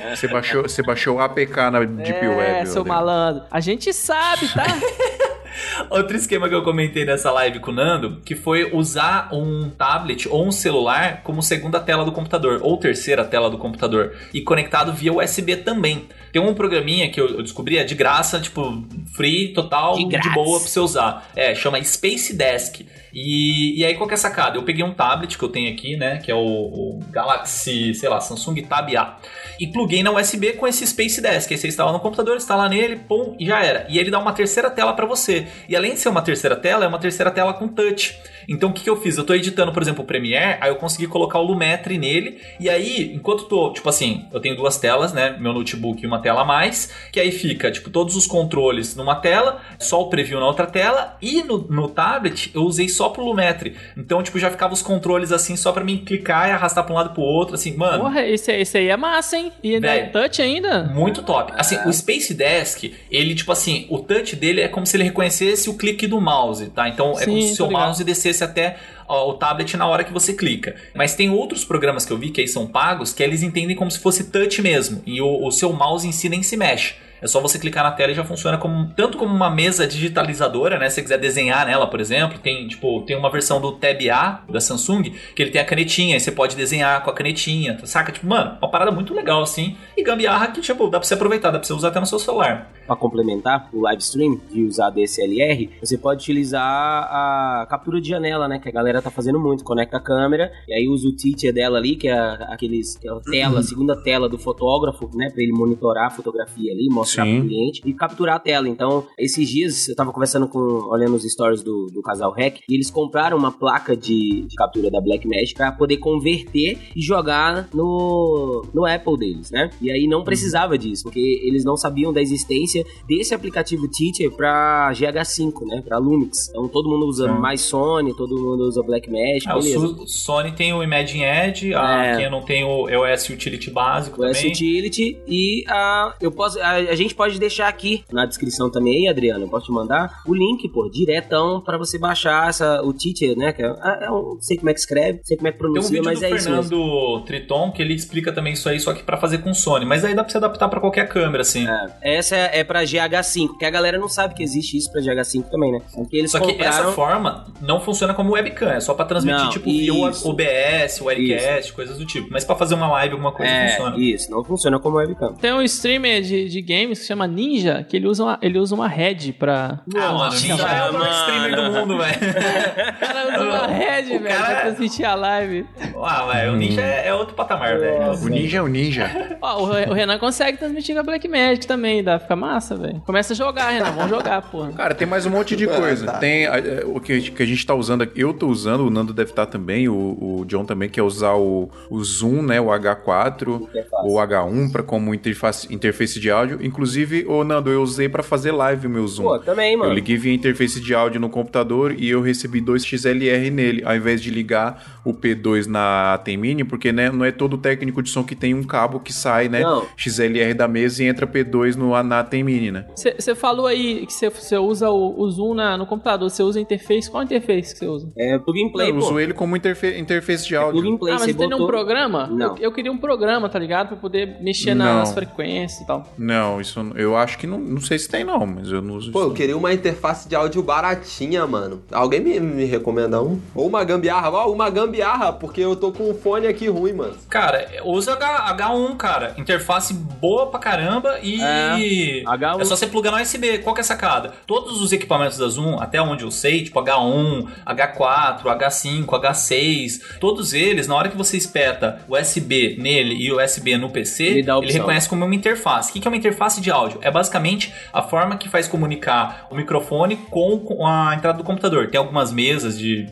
(laughs) você, baixou, você baixou o APK na Deep é, Web. seu Adriano. malandro. A gente sabe, tá? (laughs) (laughs) Outro esquema que eu comentei nessa live com o Nando, que foi usar um tablet ou um celular como segunda tela do computador, ou terceira tela do computador, e conectado via USB também. Tem um programinha que eu descobri, é de graça, tipo, free, total, De de, boa pra você usar. É, chama Space Desk. E, e aí, qual que é a sacada? Eu peguei um tablet que eu tenho aqui, né? Que é o, o Galaxy, sei lá, Samsung Tab A. E pluguei na USB com esse Space Desk. Aí você instala no computador, instala nele, pum, e já era. E ele dá uma terceira tela pra você. E além de ser uma terceira tela, é uma terceira tela com touch. Então o que, que eu fiz? Eu tô editando, por exemplo, o Premiere, aí eu consegui colocar o Lumetri nele. E aí, enquanto tô, tipo assim, eu tenho duas telas, né? Meu notebook e uma tela a mais. Que aí fica, tipo, todos os controles numa tela, só o preview na outra tela. E no, no tablet eu usei só pro Lumetri. Então, tipo, já ficava os controles assim, só pra mim clicar e arrastar pra um lado pro outro. Assim, mano. Porra, esse, esse aí é massa, hein? E ainda é touch ainda? Muito top. Assim, o Space Desk, ele, tipo assim, o touch dele é como se ele reconhecesse o clique do mouse, tá? Então é Sim, como se o seu ligado. mouse descesse até ó, o tablet na hora que você clica. Mas tem outros programas que eu vi que aí são pagos que eles entendem como se fosse touch mesmo. E o, o seu mouse em si nem se mexe. É só você clicar na tela e já funciona como tanto como uma mesa digitalizadora, né? Se você quiser desenhar nela, por exemplo, tem tipo tem uma versão do Tab A da Samsung que ele tem a canetinha, aí você pode desenhar com a canetinha, saca? Tipo, mano, uma parada muito legal assim. E gambiarra que tipo dá pra você aproveitar, dá pra você usar até no seu celular. Para complementar o live stream de usar DSLR, você pode utilizar a captura de janela, né? Que a galera tá fazendo muito. Conecta a câmera e aí usa o teacher dela ali, que é aqueles, aquela tela, a segunda tela do fotógrafo, né? Pra ele monitorar a fotografia ali, mostrar Sim. pro cliente e capturar a tela. Então, esses dias eu tava conversando com, olhando os stories do, do casal Rec, e eles compraram uma placa de, de captura da Blackmagic pra poder converter e jogar no, no Apple deles, né? E aí não precisava disso, porque eles não sabiam da existência desse aplicativo Teacher pra GH5, né? Pra Lumix. Então todo mundo usa Sim. mais Sony, todo mundo usa Blackmagic, Ah, o beleza. Sony tem o Imagine Edge, a É. Canon tem o EOS Utility básico O também. Utility e a, eu posso, a, a gente pode deixar aqui na descrição também, aí, Adriano, eu posso te mandar o link, pô, diretão pra você baixar essa, o Teacher, né? Que é, é um, não sei como é que escreve, sei como é que Tem um pronuncia, vídeo mas é isso mesmo. Fernando Triton que ele explica também isso aí, só que pra fazer com Sony. Mas aí dá pra você adaptar pra qualquer câmera, assim. É, essa é, é pra GH5, que a galera não sabe que existe isso pra GH5 também, né? Porque eles Só que compraram... essa forma não funciona como webcam, é só pra transmitir, Não, tipo, via OBS, o Webcast, coisas do tipo. Mas pra fazer uma live, alguma coisa, é, funciona. isso, não funciona como webcam. Tem um streamer de, de games que se chama Ninja, que ele usa uma, ele usa uma head pra. Ah, mano, Ninja é o maior streamer do mundo, velho. (laughs) O cara usa uma (laughs) head, velho, cara- pra transmitir a live. ah, velho, o Ninja é, é outro patamar, velho. O ninja é o ninja. Ó, o o Renan consegue transmitir com a Black Magic também, dá, fica massa, velho. Começa a jogar, Renan, vamos jogar, porra. Cara, tem mais um monte de coisa. tá. Tem a- é, o que, que a gente tá usando aqui. Eu tô usando, o Nando deve estar também, o, o John também, que é usar o, o Zoom, né? O H4, Interface. o H1 para como interface, interface de áudio. Inclusive, o Nando, eu usei pra fazer live o meu Zoom. Pô, também, mano. Eu liguei via interface de áudio no computador e eu recebi dois XLR nele, ao invés de ligar o P2 na ATEM Mini, porque né, não é todo técnico de som que tem um cabo que sai, né? Não. XLR da mesa e entra P2 no, na ATEM Mini, né? Você falou aí que você usa o, o Zoom na- no computador, você usa interface. Qual interface que você usa? É plug and play, eu pô. uso ele como interfe interface de É áudio. plug and play, ah, mas você tem nenhum botou... programa? Não. Eu, eu queria um programa, tá ligado? Pra poder mexer Não. nas frequências e tal. Não, isso eu acho que não, não sei se tem não, mas eu não uso Pô, isso. eu queria uma interface de áudio baratinha, mano. Alguém me, me recomenda um? Ou uma gambiarra? Ó, uma gambiarra, porque eu tô com um fone aqui ruim, mano. Cara, usa H, H1, cara. Interface boa pra caramba e. É, H1. É só você plugar no USB. Qual que é a sacada? Todos os equipamentos da Zoom, até onde eu sei, tipo H1, H4, H5, H6, todos eles, na hora que você espeta USB nele e USB no PC, Ele ele, reconhece como uma interface. O que é uma interface de áudio? É basicamente a forma que faz comunicar o microfone com a entrada do computador. Tem algumas mesas de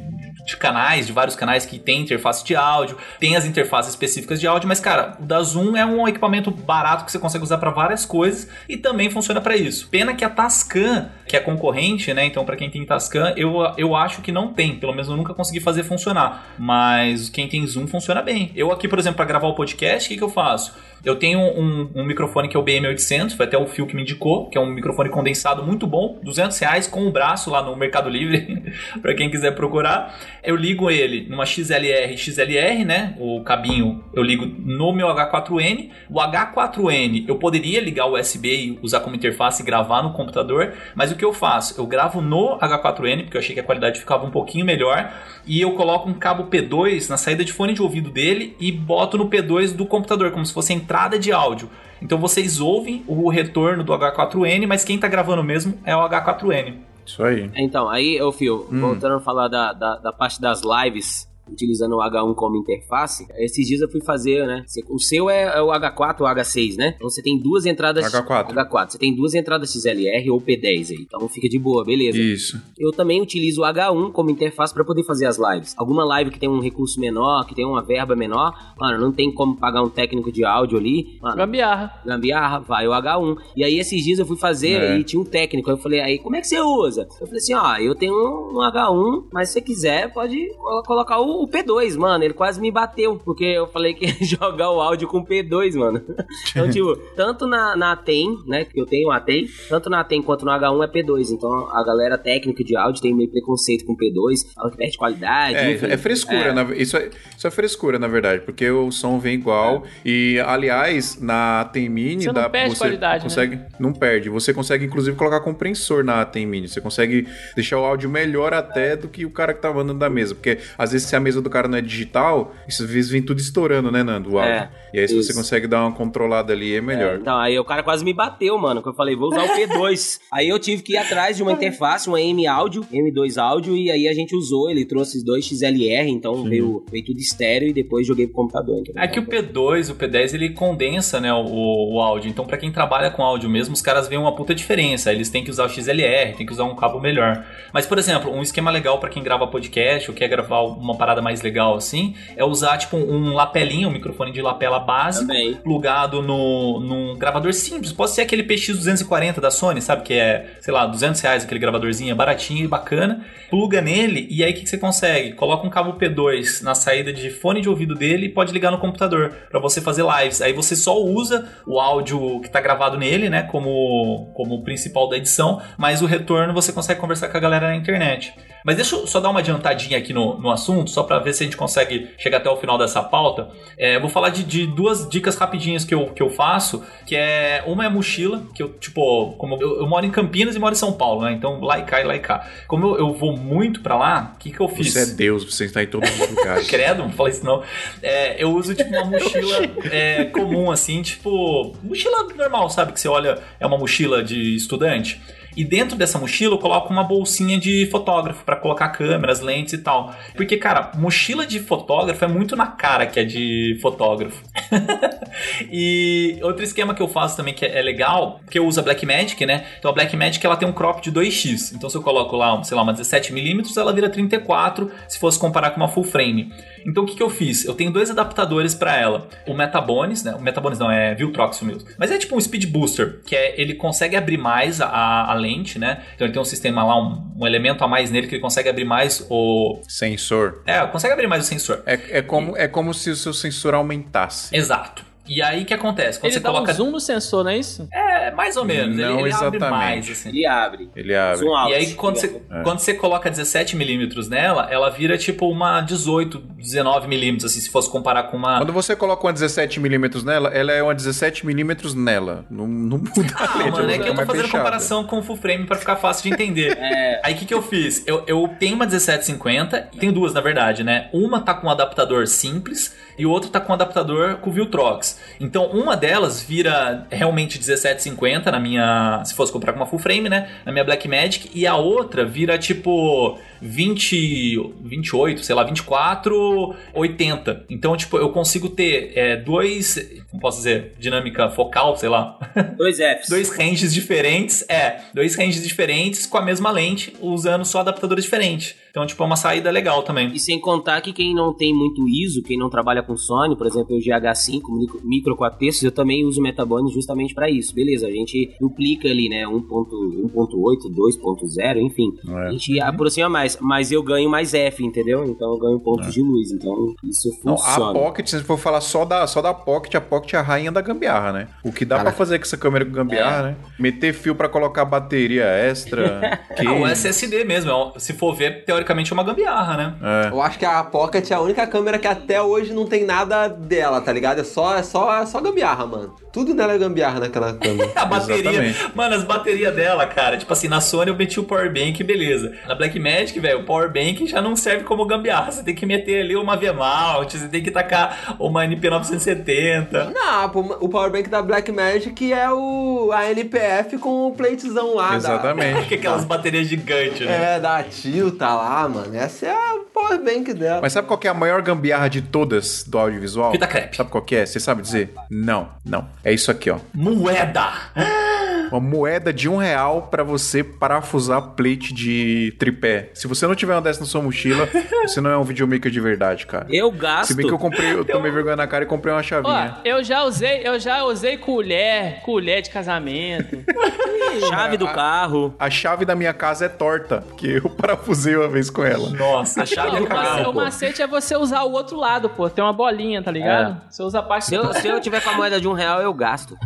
de canais, de vários canais que tem interface de áudio, tem as interfaces específicas de áudio, mas cara, o da Zoom é um equipamento barato que você consegue usar para várias coisas e também funciona para isso. Pena que a Tascam, que é concorrente, né? Então para quem tem Tascam, eu, eu acho que não tem, pelo menos eu nunca consegui fazer funcionar, mas quem tem Zoom funciona bem. Eu aqui, por exemplo, para gravar o podcast, o que, que eu faço? Eu tenho um, um microfone que é o BM800, foi até o fio que me indicou, que é um microfone condensado muito bom, 200 reais com o braço lá no Mercado Livre, (laughs) para quem quiser procurar. Eu ligo ele numa XLR XLR, né? O cabinho eu ligo no meu H4N. O H4N eu poderia ligar o USB e usar como interface e gravar no computador, mas o que que eu faço? Eu gravo no H4n, porque eu achei que a qualidade ficava um pouquinho melhor, e eu coloco um cabo P2 na saída de fone de ouvido dele e boto no P2 do computador, como se fosse a entrada de áudio. Então vocês ouvem o retorno do H4n, mas quem tá gravando mesmo é o H4n. Isso aí. Então, aí, ô Fio, voltando a falar da, da, da parte das lives, utilizando o H1 como interface, esses dias eu fui fazer, né? O seu é, é o H4 ou H6, né? Então você tem duas entradas. H4. H4. Você tem duas entradas XLR ou P10 aí. Então fica de boa, beleza. Isso. Eu também utilizo o H1 como interface para poder fazer as lives. Alguma live que tem um recurso menor, que tem uma verba menor, mano, não tem como pagar um técnico de áudio ali. Mano, Gambiarra. gambiarra, vai o H1. E aí esses dias eu fui fazer É. e tinha um técnico. Aí eu falei, aí como é que você usa? Eu falei assim, ó, eu tenho um, um H1, mas se você quiser pode colo- colocar o, o P2, mano. Ele quase me bateu, porque eu falei que (laughs) ia jogar o áudio com P2, mano. Então, (laughs) tipo, tanto na, na ATEM, né, que eu tenho ATEM, tanto na ATEM quanto no H1 é P2. Então a galera técnica de áudio tem meio preconceito com P2, fala que perde qualidade. enfim. É, é frescura, É. na- isso, é, isso é frescura, na verdade, porque o som vem igual. E, aliás, na ATEM Mini, Você não dá, perde você qualidade, né? consegue, Não perde. Você consegue, inclusive, colocar compressor na ATEM Mini. Você consegue deixar o áudio melhor até do que o cara que tá mandando da mesa. Porque, às vezes, se a mesa do cara não é digital, isso às vezes vem tudo estourando, né, Nando? O áudio. É, e aí, se você isso. consegue dar uma controlada ali, é melhor. Então, aí o cara quase me bateu, mano. Que eu falei, vou usar o P2. (laughs) aí eu tive que ir atrás de uma interface, uma M áudio, M2 áudio, e aí a gente usou, ele trouxe os dois XLR, então veio, veio tudo estéreo e depois joguei pro computador. entendeu? É que o P2 o P10 ele condensa né, o, o áudio. Então, pra quem trabalha com áudio mesmo, os caras veem uma puta diferença. Eles têm que usar o XLR, tem que usar um cabo melhor. Mas, por exemplo, um esquema legal pra quem grava podcast ou quer gravar uma parada mais legal assim, é usar tipo um lapelinho, um microfone de lapela básico, Também. plugado no, num gravador simples. Pode ser aquele PX240 da Sony, sabe? Que é, sei lá, 200 reais aquele gravadorzinho, é baratinho e bacana. Pluga nele e aí o que, que você consegue? Coloca um cabo P2 na saída de fone de ouvido dele e pode ligar no computador pra você fazer lives. Aí você só usa o áudio que tá gravado nele, né? Como, como principal da edição, mas o retorno você consegue conversar com a galera na internet. Mas deixa eu só dar uma adiantadinha aqui no, no assunto, só pra ver se a gente consegue chegar até o final dessa pauta. É, eu vou falar de, de duas dicas rapidinhas que eu, que eu faço, que é uma é a mochila, que eu, tipo, como eu, eu moro em Campinas e moro em São Paulo, né? Então lá e cá e lá e cá. Como eu, eu vou muito pra lá, o que, que eu fiz? Você é Deus, você está em todos os lugares. (laughs) Credo, não falei isso não. É, eu uso tipo uma mochila (laughs) é, comum, assim, tipo. Mochila normal, sabe? Que você olha, é uma mochila de estudante. E dentro dessa mochila eu coloco uma bolsinha de fotógrafo pra colocar câmeras, lentes e tal. Porque, cara, mochila de fotógrafo é muito na cara que é de fotógrafo. (laughs) e outro esquema que eu faço também que é legal, que eu uso a Blackmagic, né? Então a Blackmagic ela tem um crop de 2x. Então se eu coloco lá, sei lá, uma 17mm, ela vira 34 se fosse comparar com uma full frame. Então o que, que eu fiz? Eu tenho dois adaptadores para ela. O Metabones, né? O Metabones não, é Viltrox o meu. Mas é tipo um Speed Booster, que é ele consegue abrir mais a, a lente, né? Então ele tem um sistema lá, um, um elemento a mais nele que ele consegue abrir mais o. Sensor. É, consegue abrir mais o sensor. É, é, como, é como se o seu sensor aumentasse. Exato. E aí o que acontece? Quando Ele você dá coloca. um zoom no sensor, não é isso? É, mais ou menos. Ele- Não ele, abre exatamente. mais, assim. Ele abre. Ele abre. Zoom out. E aí, quando você, quando você coloca 17mm nela, ela vira tipo uma 18, 19mm, assim, se fosse comparar com uma. Quando você coloca uma 17mm nela, ela é uma 17mm nela. Não, não muda a Ah, lente, mano, ela é que eu tô mais fazendo fechada. comparação com o full frame pra ficar fácil de entender. (laughs) É. Aí o que, que eu fiz? Eu, eu tenho uma 1750, tenho duas na verdade, né? Uma tá com um adaptador simples e o outro tá com um adaptador com Viltrox. Então uma delas vira realmente 1750 na minha. Se fosse comprar com uma full frame, né? Na minha Blackmagic. E a outra vira tipo 20, 28, sei lá, 24, 80. Então, tipo, eu consigo ter é, dois. Como posso dizer? Dinâmica focal, sei lá. Dois Fs. (laughs) dois ranges diferentes, é, dois ranges diferentes com a mesma lente, usando só adaptadores diferentes. Então, tipo, é uma saída legal também. E sem contar que quem não tem muito ISO, quem não trabalha com Sony, por exemplo, o GH5, micro, micro 4 terços, eu também uso o Metabone justamente para isso. Beleza, a gente duplica ali, né, 1.8, 2.0, enfim. É. A gente aproxima mais, mas eu ganho mais F, entendeu? Então eu ganho pontos de luz, então isso Não, funciona. a Pocket, se for falar só da, só da Pocket, a Pocket é a rainha da gambiarra, né? O que dá pra fazer com essa câmera com gambiarra, né? Meter fio pra colocar bateria extra. (laughs) Não, o que... SSD mesmo, é se for ver, teoricamente é uma gambiarra, né? É. Eu acho que a Pocket é a única câmera que até hoje não tem nada dela, tá ligado? É só, é só, é só gambiarra, mano. Tudo nela é gambiarra naquela câmera. (laughs) A bateria, Exatamente. mano, as baterias dela, cara, tipo assim, na Sony eu meti o power bank, beleza. Na Blackmagic, velho, o power bank já não serve como gambiarra. Você tem que meter ali uma V-mount, você tem que tacar uma NP970. Não, o powerbank da Blackmagic é o a NPF com o platezão lá. da- Exatamente. (laughs) Que aquelas baterias gigantes, né? É, da Tio tá lá, mano. Essa é a powerbank dela. Mas sabe qual que é a maior gambiarra de todas do audiovisual? Fita crepe. Sabe qual que é? Você sabe dizer? Não, não. É isso aqui, ó. Moeda! Uma moeda de um real pra você parafusar plate de tripé. Se você não tiver uma dessa na sua mochila, (laughs) você não é um videomaker de verdade, cara. Eu gasto. Se bem que eu comprei, eu tomei vergonha na cara e comprei uma Ó, chavinha. eu já usei, eu já usei colher, colher de casamento. (laughs) Chave do carro. A chave da minha casa é torta, porque eu (laughs) parafusei uma vez com ela. Nossa, a chave Não, do carro. o macete é você usar o outro lado, pô. Tem uma bolinha, tá ligado? Você usa a parte Se eu, se eu tiver com a moeda de um real, eu gasto.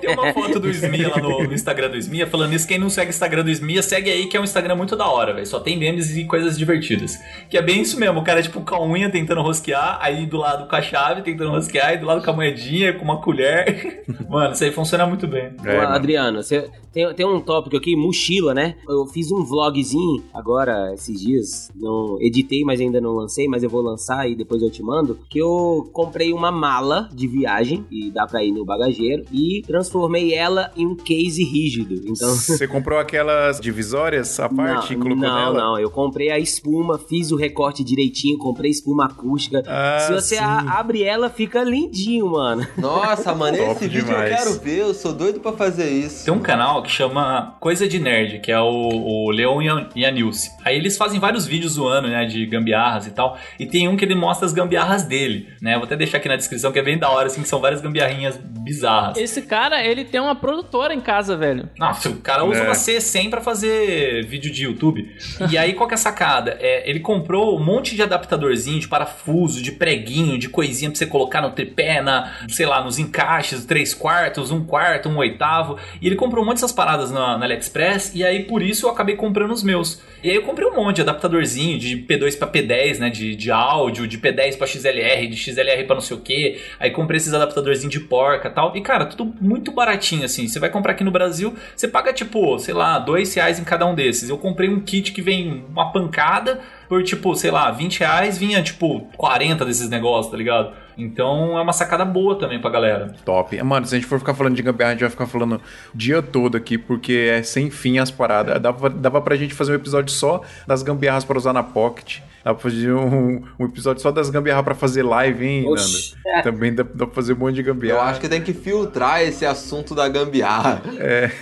Tem uma foto do Smia lá no, no Instagram do Smia. Falando isso, quem não segue o Instagram do Smia, segue aí, que é um Instagram muito da hora, velho. Só tem memes e coisas divertidas. Que é bem isso mesmo. O cara, tipo, com a unha tentando rosquear, aí do lado com a chave tentando rosquear, e do lado com a moedinha, com uma colher. (laughs) Mano, isso aí funciona muito bem. É. Adriano, você tem, tem um tópico aqui, mochila, né? Eu fiz um vlogzinho agora, esses dias. Não editei, mas ainda não lancei, mas eu vou lançar e depois eu te mando. Que eu comprei uma mala de viagem, e dá pra ir no bagageiro, e transformei ela em um case rígido. Então. Você comprou aquelas divisórias à (laughs) parte e não, colocou não, nela? não, eu comprei a espuma, fiz o recorte direitinho, comprei espuma acústica. Ah, Se você a- abre ela, fica lindinho, mano. (laughs) Nossa, mano, Top esse vídeo demais. eu quero ver. Eu sou doido pra fazer isso. Tem um canal que chama Coisa de Nerd, que é o, o Leon e a- e a Nilce. Aí eles fazem vários vídeos zoando, né, de gambiarras e tal. E tem um que ele mostra as gambiarras dele, né? Vou até deixar aqui na descrição, que é bem da hora, assim, que são várias gambiarrinhas bizarras. Esse cara, ele tem uma produtora em casa, velho. Nossa, o cara usa É. uma C100 pra fazer vídeo de YouTube. E aí, qual é a sacada? É, ele comprou um monte de adaptadorzinho, de parafuso, de preguinho, de coisinha pra você colocar no tripé, na, sei lá, nos encaixes, três quartos, um quarto, um oitavo. E ele comprou um monte dessas paradas na, na AliExpress, e aí por isso eu acabei comprando os meus. E aí eu comprei um monte de adaptadorzinho, de P2 pra P10, né, de, de áudio, de P10 pra XLR, de XLR pra não sei o que. Aí comprei esses adaptadorzinhos de porca tal. E cara, tudo muito baratinho assim. Você vai comprar aqui no Brasil, você paga tipo, sei lá, dois reais em cada um desses. Eu comprei um kit que vem uma pancada por tipo, sei lá, 20 reais, vinha tipo 40 desses negócios, tá ligado? Então é uma sacada boa também pra galera. Top. Mano, se a gente for ficar falando de gambiarra, a gente vai ficar falando o dia todo aqui, porque é sem fim as paradas. Dava, dava pra gente fazer um episódio só das gambiarras pra usar na Pocket. Dá pra fazer um, um episódio só das gambiarras pra fazer live, hein, Oxi. Nando? Também dá, dá pra fazer um monte de Eu gambiarra. acho que tem que filtrar esse assunto da gambiarra.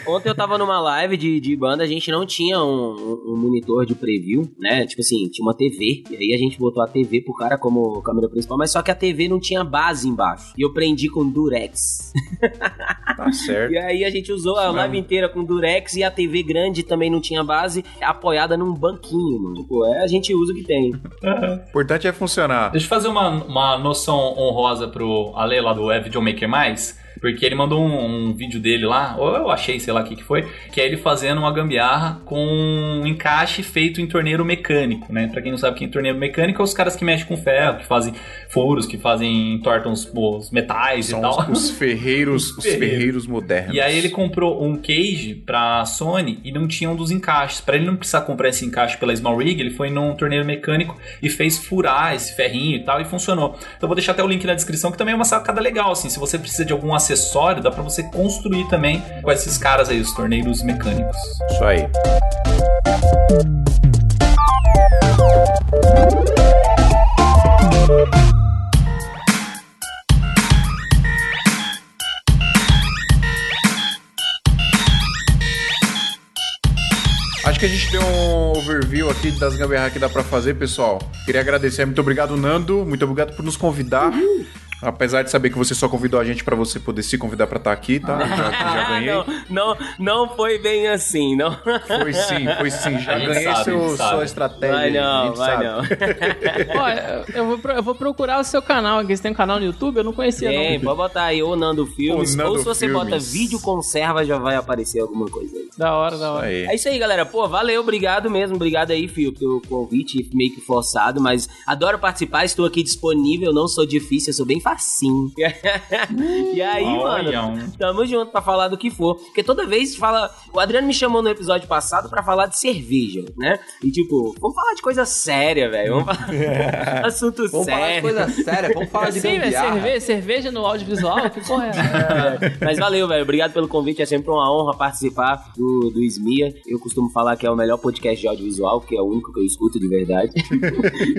Ontem eu tava numa live de, de banda, a gente não tinha um, um monitor de preview, né? Tipo assim, tinha uma TV. E aí a gente botou a TV pro cara como câmera principal, mas só que a TV não tinha base embaixo. E eu prendi com Durex. (laughs) Tá certo. E aí a gente usou a Isso live mesmo. inteira com Durex e a TV grande também não tinha base, apoiada num banquinho, mano. Tipo, é, a gente usa o que tem. O importante é funcionar. Deixa eu fazer uma, uma noção honrosa pro Ale lá do É Videomaker Mais. Porque ele mandou um, um vídeo dele lá, ou eu achei, sei lá o que, que foi, que é ele fazendo uma gambiarra com um encaixe feito em torneiro mecânico, né? Pra quem não sabe o que é torneiro mecânico, é os caras que mexem com ferro, que fazem furos, que fazem, entortam os, os metais e São tal. os, os (laughs) ferreiros, os Ferreiros. modernos. E aí ele comprou um cage pra Sony e não tinha um dos encaixes. Pra ele não precisar comprar esse encaixe pela Small Rig, ele foi num torneiro mecânico e fez furar esse ferrinho e tal e funcionou. Então eu vou deixar até o link na descrição que também é uma sacada legal assim. Se você precisa de algum acessório, dá pra você construir também com esses caras aí, os torneiros mecânicos. Isso aí. Acho que a gente deu um overview aqui das gambiarras que dá pra fazer, pessoal. Queria agradecer, muito obrigado, Nando. Muito obrigado por nos convidar. Apesar de saber que você só convidou a gente pra você poder se convidar pra estar aqui, tá? (laughs) Já, já ganhei. não, não, não foi bem assim, não. Foi sim, foi sim. (laughs) Já ganhei sabe, seu, sua estratégia. Vai não, vai sabe. não. (laughs) Ó, eu- vou, eu vou procurar o seu canal aqui. Você tem um canal no YouTube? Eu não conhecia, Tem, não. pode botar aí ou Nando Filmes, Nando ou se você bota Filmes. vídeo conserva, já vai aparecer alguma coisa aí. Da hora, da hora. Aí. É isso aí, galera. Pô, valeu, obrigado mesmo. Obrigado aí, Fio, pelo convite meio que forçado, mas adoro participar, estou aqui disponível, não sou difícil, eu sou bem facinho. (laughs) e aí, Olha, mano, um- tamo junto pra falar do que for. Porque toda vez fala. O Adriano me chamou no episódio passado pra falar de cerveja, né? E tipo, vamos falar de coisa séria, velho. Vamos falar (laughs) assunto Vamos falar de sério. coisa séria, vamos falar de Sim, cerveja, cerveja no audiovisual? Que porra é essa? (laughs) É, Mas valeu, velho. Obrigado pelo convite. É sempre uma honra participar do, do SMIA. Eu costumo falar que é o melhor podcast de audiovisual, porque é o único que eu escuto de verdade.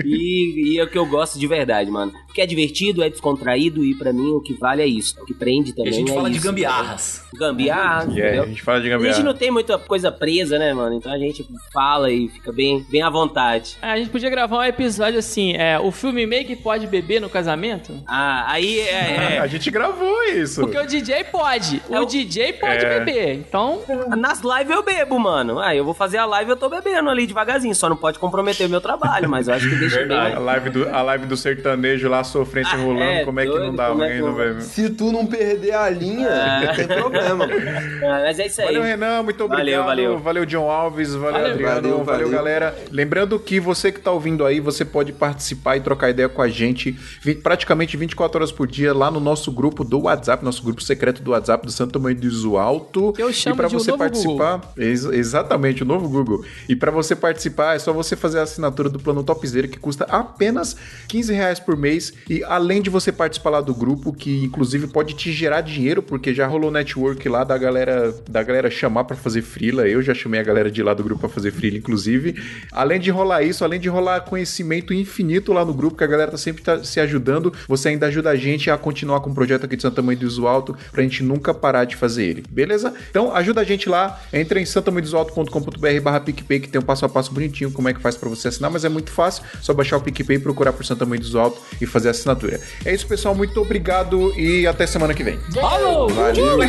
e, e é o que eu gosto de verdade, mano. Porque é divertido, é descontraído e pra mim o que vale é isso. O que prende E também a gente é fala de isso, gambiarras. né? Gambiarra, Yeah, entendeu? a gente fala de A gente não tem muita coisa presa, né, mano? Então a gente fala e fica bem, bem à vontade. Ah, a gente podia gravar um episódio assim, é, o filme make pode beber no casamento? Ah, aí é. (laughs) A gente gravou isso. Porque o DJ pode, o É o- DJ pode É. beber, então... é. Nas lives eu bebo, mano. Ah, eu vou fazer a live eu tô bebendo ali devagarzinho. Só não pode comprometer o meu trabalho, mas eu acho que deixa bem. Verdade. A live, do, a live do sertanejo lá, sofrência Ah, rolando, é, como é que doido, não dá, como é mãe? vai... Se tu não perder a linha, Ah. não tem problema. (laughs) Ah, mas é isso aí. Valeu, Renan, muito obrigado. Valeu, valeu. John Alves, valeu, Valeu. Adriano, valeu, Valeu, valeu. galera. Lembrando que você que tá ouvindo aí, você pode participar e trocar ideia com a gente praticamente 24 horas por dia lá no nosso grupo do WhatsApp, nosso grupo secreto do WhatsApp do Santo Tamanho do Iso Alto. Que eu chamo e pra de o você novo participar, ex- exatamente, o novo Google. E pra você participar, é só você fazer a assinatura do plano Topzera, que custa apenas 15 reais por mês. E além de você participar lá do grupo, que inclusive pode te gerar dinheiro, porque já rolou network lá da galera, da galera chamar pra fazer frila. Eu já chamei a galera de lá do grupo pra fazer frila, inclusive. Além de rolar isso, além de rolar conhecimento infinito lá no grupo, que a galera tá sempre tá se ajudando, você ainda ajuda a gente a continuar com o projeto aqui de Santa Mãe do Iso Alto, pra gente nunca parar de fazer ele, beleza? Então ajuda a gente lá, entra em santamanhodosalto.com.br barra PicPay, que tem um passo a passo bonitinho como é que faz pra você assinar, mas é muito fácil, só baixar o PicPay, procurar por Santa Mãe do Alto e fazer a assinatura. É isso, pessoal, muito obrigado e até semana que vem. Falou! Valeu.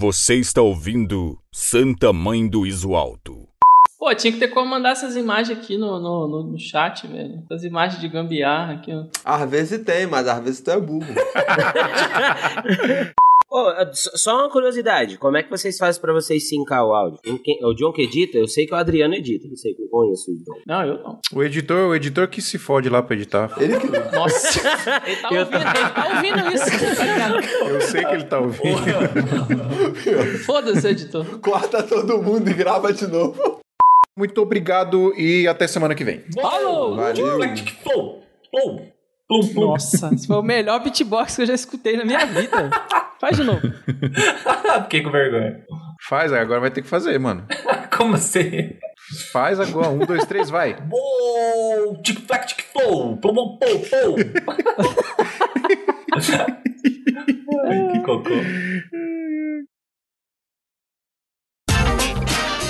Você está ouvindo Santa Mãe do Iso Alto. Pô, tinha que ter como mandar essas imagens aqui no, no, no- no chat, velho. Essas imagens de gambiarra aqui, ó. Às vezes tem, mas às vezes tu é burro. (laughs) Ô, só- uma curiosidade, como é que vocês fazem pra vocês sincar o áudio? O John que edita? Eu sei que o Adriano edita, não sei que eu conheço o John. Não, eu não. O editor, o editor que se fode lá pra editar. Ele que. Nossa! (laughs) ele, tá ouvindo, ele tá ouvindo isso. tá? Eu sei que ele tá ouvindo. Foda-se, editor. Corta todo mundo e grava de novo. Muito obrigado e até semana que vem. Falou! Valeu. Pum, pum, pum, pum. Nossa, esse foi o melhor beatbox que eu já escutei na minha vida. Faz de novo. (laughs) Fiquei com vergonha. Faz, agora vai ter que fazer, mano. (laughs) Como assim? Faz agora. Um, dois, três, vai. (laughs) Uou, tic-tac, tic-pou, pum, pum, pum, pum. Ai, que cocô.